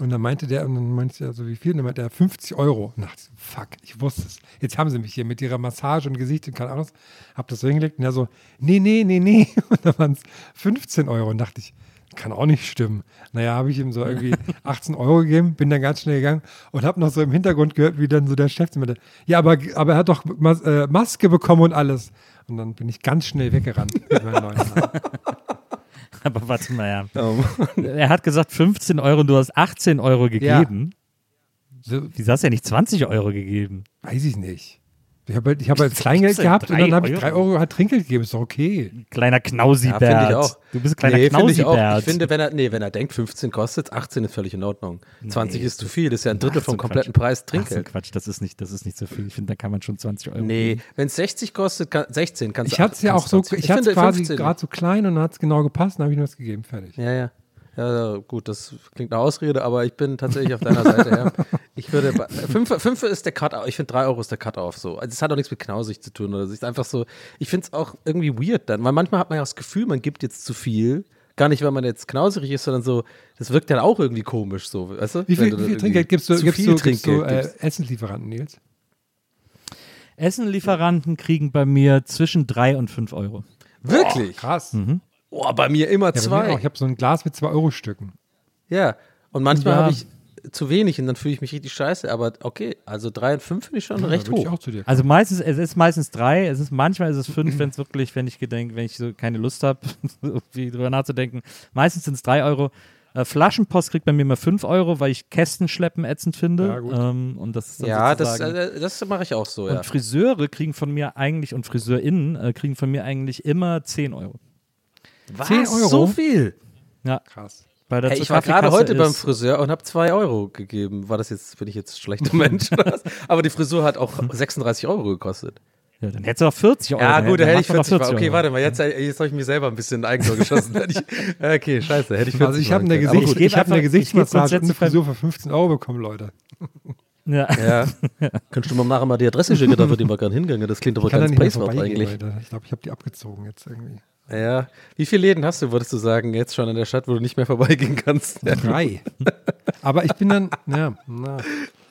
und dann meinte der, und dann meinte ich ja so, wie viel? Und dann meinte er 50 Euro. Und dachte fuck, ich wusste es. Jetzt haben sie mich hier mit ihrer Massage und Gesicht und keine Ahnung. Hab das so hingelegt und er so, nee, nee, nee, nee. Und dann waren es 15 Euro. Und dachte ich, kann auch nicht stimmen. Naja, habe ich ihm so irgendwie 18 Euro gegeben, bin dann ganz schnell gegangen und habe noch so im Hintergrund gehört, wie dann so der Chef meinte, ja, aber, aber er hat doch Mas äh, Maske bekommen und alles. Und dann bin ich ganz schnell weggerannt mit meinen neuen. Aber warte mal, ja. Oh, Er hat gesagt 15 Euro und du hast 18 Euro gegeben. So, Wieso hast du ja nicht 20 Euro gegeben? weiß ich nicht. Ich habe halt, ich hab halt Kleingeld gehabt und dann habe ich Euro? drei Euro halt Trinkgeld gegeben. Ist doch okay. Kleiner Knausibert. Ja, finde ich auch. Du bist ein kleiner nee, finde ich auch. Knausibert. Ich finde, wenn er, nee, wenn er denkt, 15 kostet, 18 ist völlig in Ordnung. 20 ist zu viel, das ist ja ein Drittel vom kompletten Quatsch. Preis Trinkgeld. Quatsch, das ist, nicht, das ist nicht so viel. Ich finde, da kann man schon 20 Euro Nee, wenn es 60 kostet, kann, 16 kannst Ich du hatte es ja auch so, 20. ich hatte quasi 15. gerade so klein und dann hat es genau gepasst, dann habe ich nur was gegeben. Fertig. Ja, ja. Ja, gut, das klingt nach Ausrede, aber ich bin tatsächlich auf deiner Seite. Ja. Ich würde, fünf, fünf ist der Cut-Off. Ich finde, drei Euro ist der Cut-Off. So. Also, es hat auch nichts mit knausig zu tun. Oder so. Es ist einfach so, ich finde es auch irgendwie weird dann, weil manchmal hat man ja das Gefühl, man gibt jetzt zu viel. Gar nicht, weil man jetzt knauserig ist, sondern so, das wirkt dann auch irgendwie komisch, so, weißt du? Wie viel, du wie viel Trinkgeld gibst du, zu gibst viel du, gibst du Trinkgeld äh, gibst. Essenslieferanten, Nils? Essenlieferanten kriegen bei mir zwischen 3 und 5 Euro. Wirklich? Krass. Oh, bei mir immer Ja, bei mir zwei. auch. Ich habe so ein Glas mit 2 Euro Stücken. Ja, und manchmal Ja. habe ich zu wenig und dann fühle ich mich richtig scheiße. Aber okay, also drei und fünf finde ich schon recht da würde ich hoch. auch zu dir. Also meistens, es ist meistens drei, es ist manchmal ist es fünf, wenn es wirklich, wenn ich gedenk, wenn ich so keine Lust habe, irgendwie drüber nachzudenken. Meistens sind es drei Euro. Äh, Flaschenpost kriegt bei mir immer 5 Euro, weil ich Kästen schleppen ätzend finde. Ja, gut. Ähm, und das ist dann Ja, das, sozusagen- äh, das mache ich auch so, ja. Und Friseure kriegen von mir eigentlich, und FriseurInnen äh, kriegen von mir eigentlich immer 10 Euro. Was? 10 Euro? So viel? Ja, Krass. Hey, ich war gerade heute beim Friseur und habe 2 Euro gegeben. War das jetzt, bin ich jetzt ein schlechter Mensch oder was? Aber die Frisur hat auch 36 Euro gekostet. Ja, dann hättest du auch 40 Euro. Ja, Dann gut, da hätte ich macht man 40. doch Okay, Euro. warte mal, jetzt, jetzt habe ich mir selber ein bisschen ein Eigentor geschossen. Ich, okay, scheiße, hätte ich 40 Also ich habe eine, Gesichts ich ich hab eine Gesichtsmassage und eine Frisur für 15 Euro bekommen, Leute. Ja. Ja. Könntest du mal nachher mal die Adresse schicken, da würde ich mal gerne hingehen. Das klingt aber ganz nicht mehr Space Route vorbeigehen, eigentlich. Leute. Ich glaube, ich habe die abgezogen jetzt irgendwie. Ja. Wie viele Läden hast du, würdest du sagen, jetzt schon in der Stadt, wo du nicht mehr vorbeigehen kannst? Drei. Aber ich bin dann, ja, na,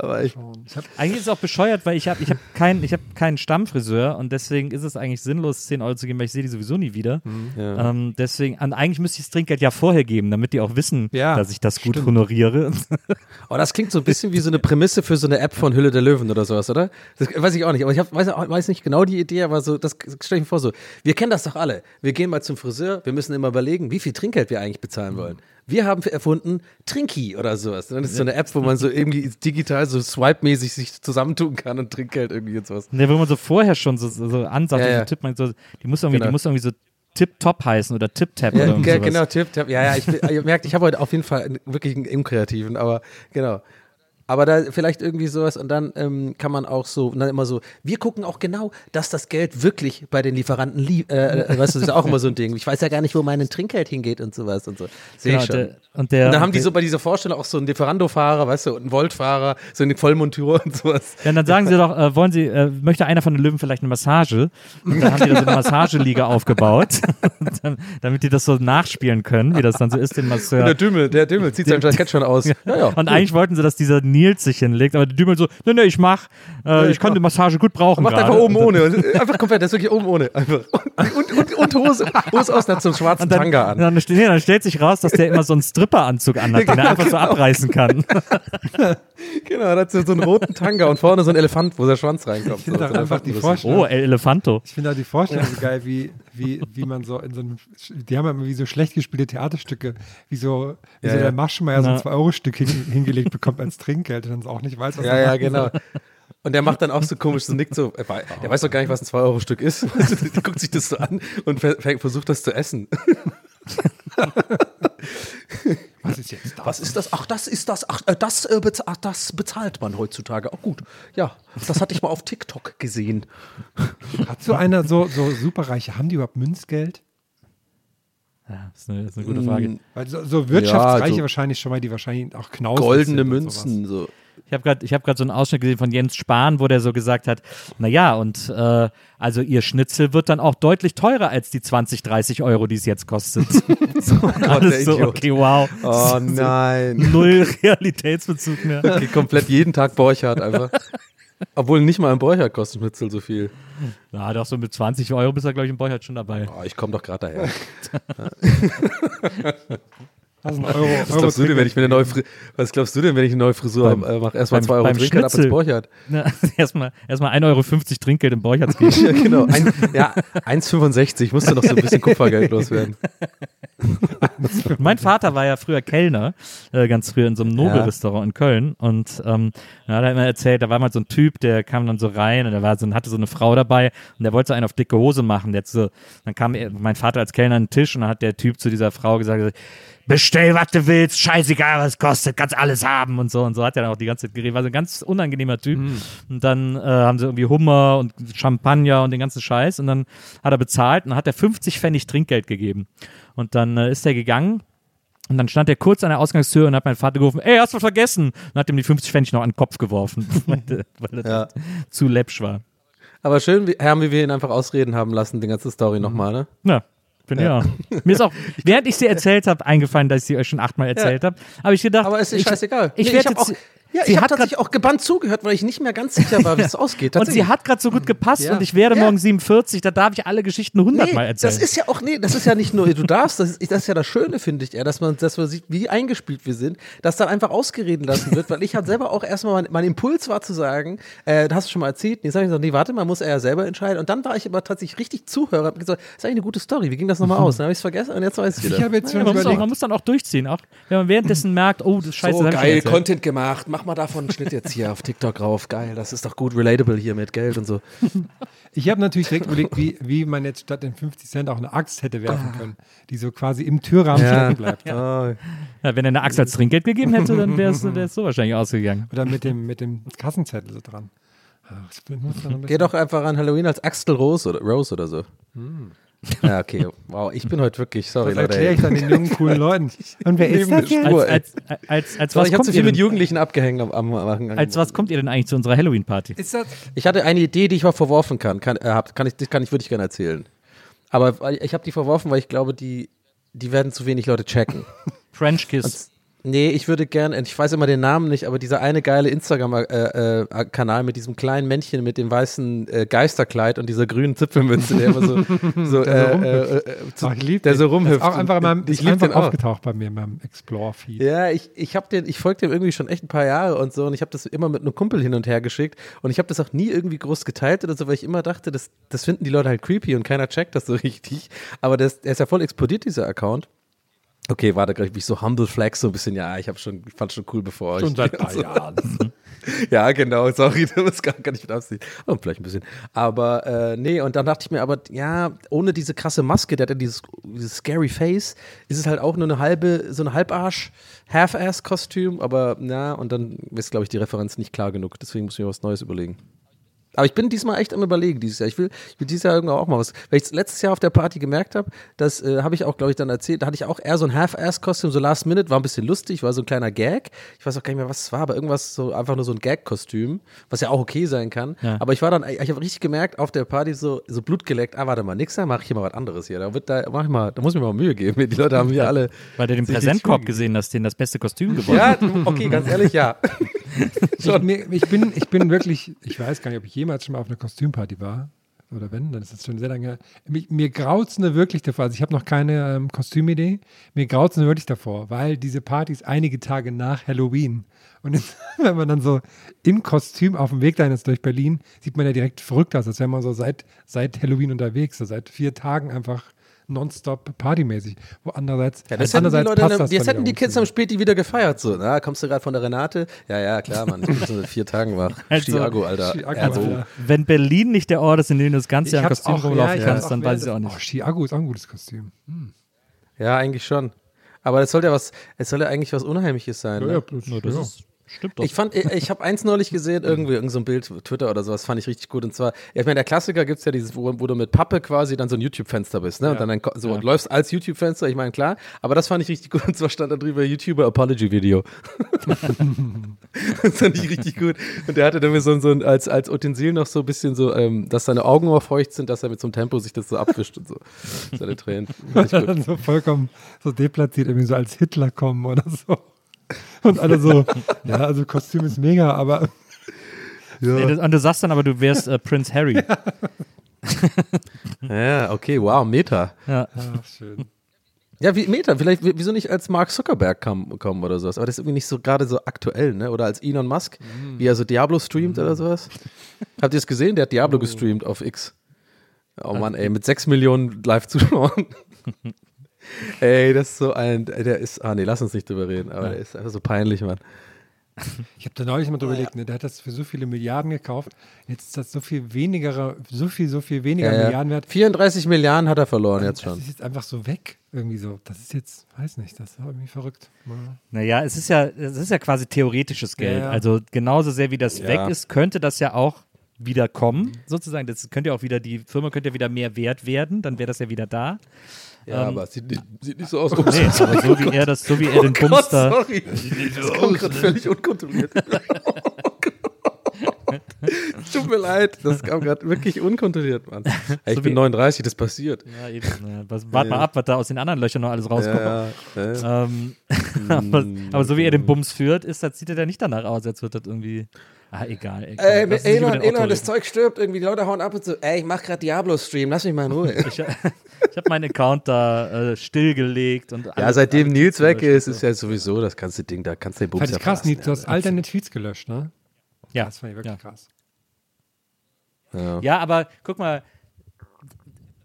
Aber ich, ich hab, Eigentlich ist es auch bescheuert, weil ich habe ich hab keinen ich hab keinen Stammfriseur und deswegen ist es eigentlich sinnlos, 10 Euro zu geben, weil ich sehe die sowieso nie wieder. ja. Ähm, deswegen, eigentlich müsste ich das Trinkgeld ja vorher geben, damit die auch wissen, Ja, dass ich das gut stimmt. honoriere. Oh, das klingt so ein bisschen wie so eine Prämisse für so eine App von Hülle der Löwen oder sowas, oder? Das weiß ich auch nicht, aber ich hab, weiß, weiß nicht genau die Idee, aber so, das stelle ich mir vor so. Wir kennen das doch alle. Wir gehen mal zum Friseur, wir müssen immer überlegen, wie viel Trinkgeld wir eigentlich bezahlen wollen. Wir haben erfunden Trinky oder sowas. Dann ist so eine App, wo man so irgendwie digital so swipe-mäßig sich zusammentun kann und Trinkgeld irgendwie und sowas. Ne, wenn man so vorher schon so, so, so ansagt, Ja, so ja. tippt man so, die muss irgendwie, Genau. die muss irgendwie so Tip-Top heißen oder Tip-Tap Ja, oder ge- sowas. genau, Tipp. Ja, ja, ich, ihr merkt, ich habe heute auf jeden Fall einen, wirklich einen unkreativen, aber genau. Aber da vielleicht irgendwie sowas und dann ähm, kann man auch so, dann immer so, wir gucken auch genau, dass das Geld wirklich bei den Lieferanten lief. Äh, äh, weißt du, das ist auch immer so ein Ding. Ich weiß ja gar nicht, wo mein Trinkgeld hingeht und sowas und so. Sehe Genau, ich schon. der, und der, und dann haben die so bei dieser Vorstellung auch so einen Lieferando-Fahrer, weißt du, und einen Volt-Fahrer, so eine Vollmontur und sowas. Ja, dann sagen sie doch, äh, wollen Sie, äh, möchte einer von den Löwen vielleicht eine Massage? Und dann haben die da so eine Massageliga aufgebaut, dann, damit die das so nachspielen können, wie das dann so ist, den Und der Masseur. Dümmel, der Dümmel zieht sein Jackett schon aus. Ja, ja. Und eigentlich wollten sie, dass dieser Nils sich hinlegt, aber der Dümmel so, ne, ne, ich mach, äh, ich kann die Massage gut brauchen Macht einfach oben ohne. Einfach komplett, das ist wirklich oben ohne. Einfach. Und, und, und Hose, Hose aus, hat so einen schwarzen dann, Tanga an. Dann, nee, dann stellt sich raus, dass der immer so einen Stripperanzug anhat, den er einfach so abreißen kann. Genau, da hat so so einen roten Tanga und vorne so ein Elefant, wo der Schwanz reinkommt. Ich finde So, einfach die. Vorstellung. Oh, El Elefanto. Ich finde auch die Vorstellung so geil, wie, wie, wie man so in so einem, die haben ja immer wie so schlecht gespielte Theaterstücke, wie so, wie Ja, so ja. der Maschenmeier so ein Na. 2-Euro-Stück hin, hingelegt bekommt als Trinkgeld und dann auch nicht weiß, was Ja, er ja, macht. genau. Und der macht dann auch so komisch, so nickt so, er der weiß doch gar nicht, was ein 2-Euro-Stück ist. der guckt sich das so an und ver- ver- versucht das zu essen. Was ist jetzt das? Was ist das? Ach, das ist das. Ach, äh, das, äh, bez ach, das bezahlt man heutzutage. Auch gut. Ja, das hatte ich mal auf TikTok gesehen. Hat so einer so, so superreiche, haben die überhaupt Münzgeld? Ja, das ist eine, das ist eine gute Frage. Weil so, so Wirtschaftsreiche Ja, so wahrscheinlich schon mal, die wahrscheinlich auch Knaus Goldene sind und sowas. Münzen. So. Ich habe gerade hab so einen Ausschnitt gesehen von Jens Spahn, wo der so gesagt hat, naja, und äh, also ihr Schnitzel wird dann auch deutlich teurer als die 20, 30 Euro, die es jetzt kostet. so, alles so, Idiot. okay, wow. Oh nein. Null Realitätsbezug mehr. Geht komplett jeden Tag Borchardt einfach. Obwohl nicht mal ein Borchardt kostet Schnitzel so viel. Ja, doch so mit 20 Euro bist du, glaube ich, im Beuchert schon dabei. Oh, ich komme doch gerade daher. Also Euro, Was glaubst du denn, wenn ich mir eine neue Fri Was glaubst du denn, wenn ich eine neue Frisur Beim- äh, mache? Erstmal beim- 2 Euro beim Trinkgeld ab ins. Borchardt. Ja, erstmal erstmal 1,50 Euro Trinkgeld im Beuchert geben. Ja, genau. Ein, ja, 1,65 musste noch so ein bisschen Kupfergeld loswerden. Mein Vater war ja früher Kellner, äh, ganz früher in so einem Nobelrestaurant in Köln. Und ähm, ja, da hat er immer erzählt, da war mal so ein Typ, der kam dann so rein und der war so, hatte so eine Frau dabei und der wollte so einen auf dicke Hose machen. Der so, dann kam er, mein Vater als Kellner an den Tisch und dann hat der Typ zu dieser Frau gesagt, bestell, was du willst, scheißegal, was es kostet, kannst alles haben und so. Und so hat er dann auch die ganze Zeit geredet. War so ein ganz unangenehmer Typ. Und dann äh, haben sie irgendwie Hummer und Champagner und den ganzen Scheiß. Und dann hat er bezahlt und dann hat er 50 Pfennig Trinkgeld gegeben. Und dann äh, ist er gegangen und dann stand er kurz an der Ausgangstür und hat meinen Vater gerufen, ey, hast du vergessen? Und hat ihm die 50 Pfennig noch an den Kopf geworfen, weil, er Ja. zu läppsch war. Aber schön, Herr, wie wir ihn einfach ausreden haben lassen, die ganze Story nochmal, ne? Ja, bin ja. Mir ist auch, während ich sie erzählt habe, eingefallen, dass ich sie euch schon achtmal erzählt habe. Aber ich gedacht, Aber es ist ich, scheißegal. Ich Nee, werde hab jetzt, auch- Ja, sie ich habe tatsächlich auch gebannt zugehört, weil ich nicht mehr ganz sicher war, wie es ausgeht. und sie hat gerade so gut gepasst Ja. und ich werde Ja. morgen 47, da darf ich alle Geschichten hundertmal Nee, erzählen. das ist ja auch, nee, das ist ja nicht nur, du darfst, das ist, das ist ja das Schöne, finde ich, eher, dass man, dass man sieht, wie eingespielt wir sind, dass dann einfach ausgereden lassen wird, weil ich halt selber auch erstmal, mein, mein Impuls war zu sagen, äh, das hast du schon mal erzählt, jetzt habe ich gesagt, nee, warte, man muss er ja selber entscheiden und dann war ich aber tatsächlich richtig Zuhörer, hab gesagt, das ist eigentlich eine gute Story, wie ging das nochmal aus? Dann habe ich es vergessen und jetzt weiß ich wieder. Ich habe jetzt ja, man, muss auch, man muss dann auch durchziehen, auch wenn man währenddessen merkt, oh, das Scheiße, so geil. Content gemacht, mach mal davon einen Schnitt jetzt hier auf TikTok rauf, geil, das ist doch gut relatable hier mit Geld und so. ich habe natürlich direkt überlegt, wie, wie man jetzt statt den 50 Cent auch eine Axt hätte werfen können, die so quasi im Türrahmen stecken bleibt. Oh, Ja, wenn er eine Axt als Trinkgeld gegeben hätte, dann wäre es so wahrscheinlich ausgegangen. Oder mit dem, mit dem Kassenzettel so dran. Ach, ein Geh doch einfach an Halloween als Axel Rose oder, Rose oder so. Ja, okay. Wow, ich bin heute wirklich, sorry, Das Leute. erkläre ich dann den jungen, coolen Leuten. Und wer ist das jetzt? Spur, Als, als, als, als, Sorry, was ich habe kommt zu ihr viel mit Jugendlichen abgehängt am, am, am als was kommt ihr denn eigentlich zu unserer Halloween-Party? Ich hatte eine Idee, die ich mal verworfen kann. Kann, äh, kann ich, das kann ich, würde ich gerne erzählen. Aber ich habe die verworfen, weil ich glaube, die, die werden zu wenig Leute checken. French Kiss. Nee, ich würde gerne, ich weiß immer den Namen nicht, aber dieser eine geile Instagram-Kanal mit diesem kleinen Männchen mit dem weißen äh, Geisterkleid und dieser grünen Zipfelmütze, der immer so, so, Der so äh, äh, äh, zu- Ach, ich lieb der den. so rumhüpft. auch einfach, in meinem, ich ist lieb einfach den auch. aufgetaucht bei mir in meinem Explore-Feed. Ja, ich, ich habe den, ich folge dem irgendwie schon echt ein paar Jahre und so und ich habe das immer mit einem Kumpel hin und her geschickt und ich habe das auch nie irgendwie groß geteilt oder so, weil ich immer dachte, das, das finden die Leute halt creepy und keiner checkt das so richtig. Aber das, der ist ja voll explodiert, dieser Account. Okay, warte, gleich bin ich so Humble Flex so ein bisschen, ja, ich habe schon, fand schon cool bevor Schon ich. seit ein paar. Jahren. Ja, genau, sorry, das gar, gar nicht mit Absicht. Oh, vielleicht ein bisschen. Aber äh, nee, und dann dachte ich mir aber, ja, ohne diese krasse Maske, der hat ja dieses, dieses scary Face, ist es halt auch nur eine halbe, so ein Halbarsch, Half-Ass-Kostüm, aber na, und dann ist, glaube ich, die Referenz nicht klar genug, deswegen muss ich mir was Neues überlegen. Aber ich bin diesmal echt am überlegen dieses Jahr. Ich will, ich will dieses Jahr irgendwann auch mal was. Weil ich letztes Jahr auf der Party gemerkt habe, das äh, habe ich auch, glaube ich, dann erzählt, da hatte ich auch eher so ein Half-Ass-Kostüm, so Last Minute, war ein bisschen lustig, war so ein kleiner Gag. Ich weiß auch gar nicht mehr, was es war, aber irgendwas so einfach nur so ein Gag-Kostüm, was ja auch okay sein kann. Ja. Aber ich war dann, ich habe richtig gemerkt, auf der Party so, so Blut geleckt, ah, warte mal, nix, da mache ich hier mal was anderes hier. Da wird da, mach ich mal, da muss ich mir mal Mühe geben. Die Leute haben hier alle. Weil du den Präsentkorb gesehen hast, den das beste Kostüm gewonnen Ja, okay, ganz ehrlich, ja. Ich, mir, ich, bin, ich bin wirklich, ich weiß gar nicht, ob ich jemals schon mal auf einer Kostümparty war. Oder wenn, dann ist das schon sehr lange her. Mir, mir graut es nur wirklich davor. Also ich habe noch keine ähm, Kostümidee. Mir graut es nur wirklich davor, weil diese Party ist einige Tage nach Halloween. Und wenn man dann so im Kostüm auf dem Weg dahin ist durch Berlin, sieht man ja direkt verrückt aus, als wäre man so seit, seit Halloween unterwegs, so seit vier Tagen einfach nonstop partymäßig. Wo andererseits, Ja, das hätten die andererseits Leute, passt das jetzt hätten die Kids am. Späti wieder gefeiert. So, na, kommst du gerade von der Renate? Ja, ja, klar, Mann. Ich bin so vier Tagen wach. Also, Chiago, Alter. Chiago, Also, Alter. Wenn Berlin nicht der Ort ist, in dem du das ganze Jahr im Kostüm auch- rumlaufen ich kannst, dann weiß ich auch nicht. Oh, Chiago ist auch ein gutes Kostüm. Ja, eigentlich schon. Aber es soll ja was, es soll ja eigentlich was Unheimliches sein. Ne? das, Ja, das ist, stimmt doch. Ich fand, ich, ich habe eins neulich gesehen, irgendwie, irgend so ein Bild, Twitter oder sowas, fand ich richtig gut. Und zwar, ich meine, der Klassiker gibt's ja dieses, wo, wo du mit Pappe quasi dann so ein YouTube-Fenster bist, ne? Und dann, ein, so und läufst als YouTube-Fenster, ich meine, klar, aber das fand ich richtig gut. Und zwar stand da drüber YouTuber Apology Video. das fand ich richtig gut. Und der hatte dann so, ein- so ein, als, als Utensil noch so ein bisschen so, ähm, dass seine Augen immer feucht sind, dass er mit so einem Tempo sich das so abwischt und so. Seine Tränen. So vollkommen so deplatziert, irgendwie so als Hitler kommen oder so. Und alle so, ja, also Kostüm ist mega, aber Nee, das, und du sagst dann aber, du wärst äh, Prince Harry. Ja, okay, wow, Meta. Ja. ach, schön. Ja, wie Meta, vielleicht, wieso nicht als Mark Zuckerberg kam, kommen oder sowas? Aber das ist irgendwie nicht so gerade so aktuell, ne? Oder als Elon Musk, wie er so Diablo streamt oder sowas. Habt ihr es gesehen? Der hat Diablo gestreamt auf X. Oh Mann, ey, mit 6 Millionen Live-Zuschauern. ey, das ist so ein, der ist, ah nee, lass uns nicht drüber reden, aber der ist einfach so peinlich, Mann. Ich habe da neulich mal drüber überlegt, ne, der hat das für so viele Milliarden gekauft. Jetzt ist das so viel weniger, so viel, so viel weniger Ja, ja. Milliarden wert. 34 Milliarden hat er verloren jetzt Das schon. ist jetzt einfach so weg. Irgendwie so. Das ist jetzt, weiß nicht, das ist irgendwie verrückt. Ja. Naja, es ist ja, es ist ja quasi theoretisches Geld. Ja, ja. Also genauso sehr wie das Ja. weg ist, könnte das ja auch wieder kommen, sozusagen. Das könnte ja auch wieder, die Firma könnte ja wieder mehr wert werden, dann wäre das ja wieder da. Ja, Ähm, aber es sieht nicht, sieht nicht so aus. Nee, aber so wie er das, so wie er den Gott, Bums da. sorry. Das kommt gerade völlig unkontrolliert. Tut mir leid, das kam gerade wirklich unkontrolliert, Mann. Ey, ich So bin wie- 39, das passiert. Ja, eben. Ja, was, wart mal ab, was da aus den anderen Löchern noch alles rauskommt. Ja, ja. Ähm, aber, aber so wie er den Bums führt, ist, das sieht er ja nicht danach aus, als würde das irgendwie. Ah, egal. Ey, komm, Ey, über Elon, das. Zeug stirbt irgendwie, die Leute hauen ab und so, ey, ich mach grad Diablo-Stream, lass mich mal in Ruhe. Ich, ich habe meinen Account da äh, stillgelegt und Ja, seitdem Nils weg ist, ist so. ja sowieso das ganze Ding, da kannst du den Bums Fand ja ich krass, Nils, du hast all deine Tweets gelöscht, ne? Ja, Das fand ich wirklich ja. krass. Ja. Ja, aber guck mal,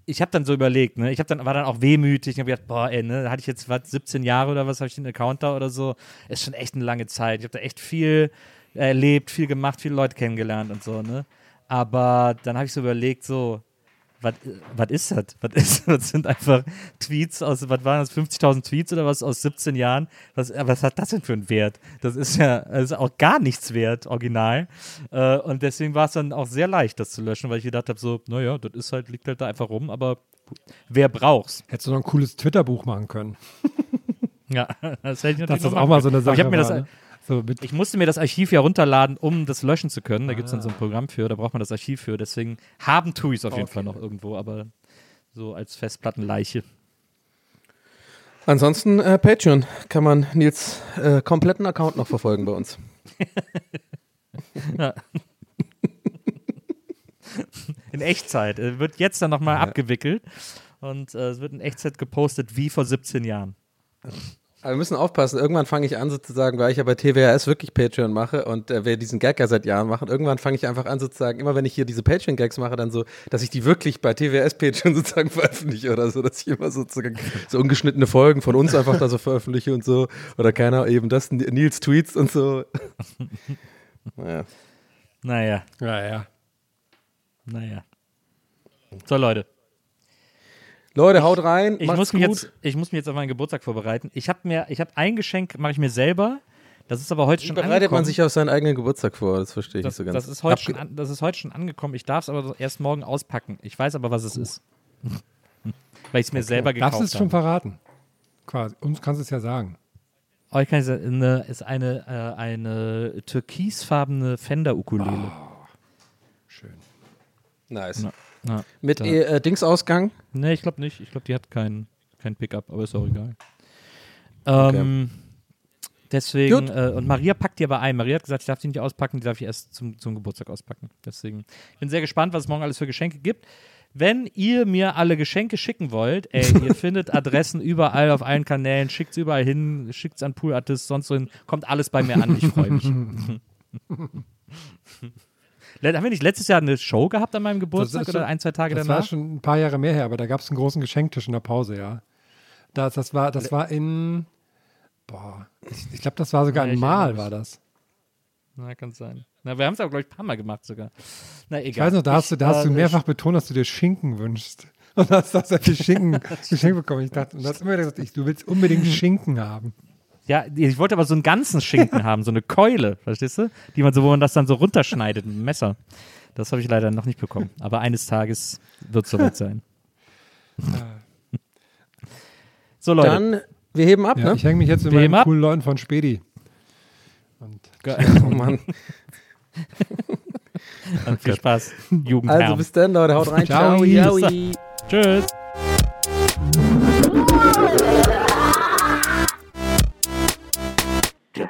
ich habe dann so überlegt, ne? Ich habe dann war dann auch wehmütig und hab gedacht, boah, ey, ne, da hatte ich jetzt was 17 Jahre oder was habe ich den Account da oder so. Ist schon echt eine lange Zeit. Ich habe da echt viel erlebt, viel gemacht, viele Leute kennengelernt und so, ne? Aber dann habe ich so überlegt, so was ist das? Was ist das sind einfach Tweets aus, was waren das, 50.000 Tweets oder was aus 17 Jahren? Was, was hat das denn für einen Wert? Das ist ja das ist auch gar nichts wert, original. Äh, und deswegen war es dann auch sehr leicht, das zu löschen, weil ich gedacht habe, so, naja, das ist halt, liegt halt da einfach rum, aber wer braucht's? Hättest du noch ein cooles Twitter-Buch machen können. Ja, das hätte ich natürlich Dass das auch mal so eine. Sache Aber ich hab mir das, ne? So Ich musste mir das Archiv ja runterladen, um das löschen zu können. Da gibt es dann so ein Programm für, da braucht man das Archiv für. Deswegen haben tue ich es auf jeden Okay. Fall noch irgendwo, aber so als Festplattenleiche. Ansonsten äh, Patreon kann man Nils äh, kompletten Account noch verfolgen bei uns. In Echtzeit. Wird jetzt dann nochmal abgewickelt und äh, es wird in Echtzeit gepostet wie vor 17 Jahren. Aber wir müssen aufpassen, irgendwann fange ich an sozusagen, weil ich ja bei TWRS wirklich Patreon mache und äh, wir diesen Gag ja seit Jahren machen, irgendwann fange ich einfach an sozusagen, immer wenn ich hier diese Patreon-Gags mache, dann so, dass ich die wirklich bei TWRS Patreon sozusagen veröffentliche oder so, dass ich immer sozusagen so ungeschnittene Folgen von uns einfach da so veröffentliche und so oder keiner eben das, Nils Tweets und so. naja. Naja, ja, ja. naja. So, Leute. Leute, haut rein, Ich muss, mich gut. jetzt, ich muss mich jetzt auf meinen Geburtstag vorbereiten. Ich habe mir, ich habe ein Geschenk, mache ich mir selber. Das ist aber heute Wie schon bereitet angekommen. man sich auf seinen eigenen Geburtstag vor? Das verstehe ich das, nicht so ganz. das, ist heute Abge- schon an, das ist heute schon angekommen. Ich darf es aber erst morgen auspacken. Ich weiß aber, was es ist. Weil ich es mir selber gekauft Darfst du es habe. schon verraten? Quasi. Uns kannst du es ja sagen. Oh, ich kann sagen, eine, ist eine, äh, eine türkisfarbene Fender-Ukulele. Schön. Nice. Ja. Ja, Mit da- äh, Dingsausgang? Nee, ich glaube nicht. Ich glaube, die hat keinen kein Pickup, aber ist auch egal. Ähm, Deswegen, Gut. äh, und Maria packt die aber ein. Maria hat gesagt, ich darf die nicht auspacken, die darf ich erst zum, zum Geburtstag auspacken. Deswegen, ich bin sehr gespannt, was es morgen alles für Geschenke gibt. Wenn ihr mir alle Geschenke schicken wollt, ey, ihr findet Adressen überall auf allen Kanälen, schickt es überall hin, schickt es an Pool Artists, sonst so hin, kommt alles bei mir an, ich freue mich. Haben wir nicht letztes Jahr eine Show gehabt an meinem Geburtstag schon- oder ein, zwei Tage Das war danach? schon ein paar Jahre mehr her, aber da gab es einen großen Geschenktisch in der Pause, ja. Das, das, war, das war in, boah, ich, ich glaube, das war sogar Ja, ein Mal, war das. Na, kann sein. Na, wir haben es aber, glaube ich, ein paar Mal gemacht sogar. Na, egal. Ich weiß noch, da hast du, da hast du mehrfach betont, dass du dir Schinken wünschst. Und hast da sehr viel Schinken geschenkt bekommen. Ich dachte, und hast immer gesagt, ich, du willst unbedingt Schinken haben. Ja, ich wollte aber so einen ganzen Schinken haben, so eine Keule, verstehst du? Die man so, wo man das dann so runterschneidet mit einem Messer. Das habe ich leider noch nicht bekommen. Aber eines Tages wird es soweit sein. so, Leute. Dann, wir heben ab, Ja, ne? ich hänge mich jetzt mit Wir meinen heben ab. coolen Leuten von Spedi. Und Oh Mann. Dann viel Spaß, Jugendherr. Also bis dann, Leute. Haut rein. Ciao. Ciao. Ciao. Tschüss. Der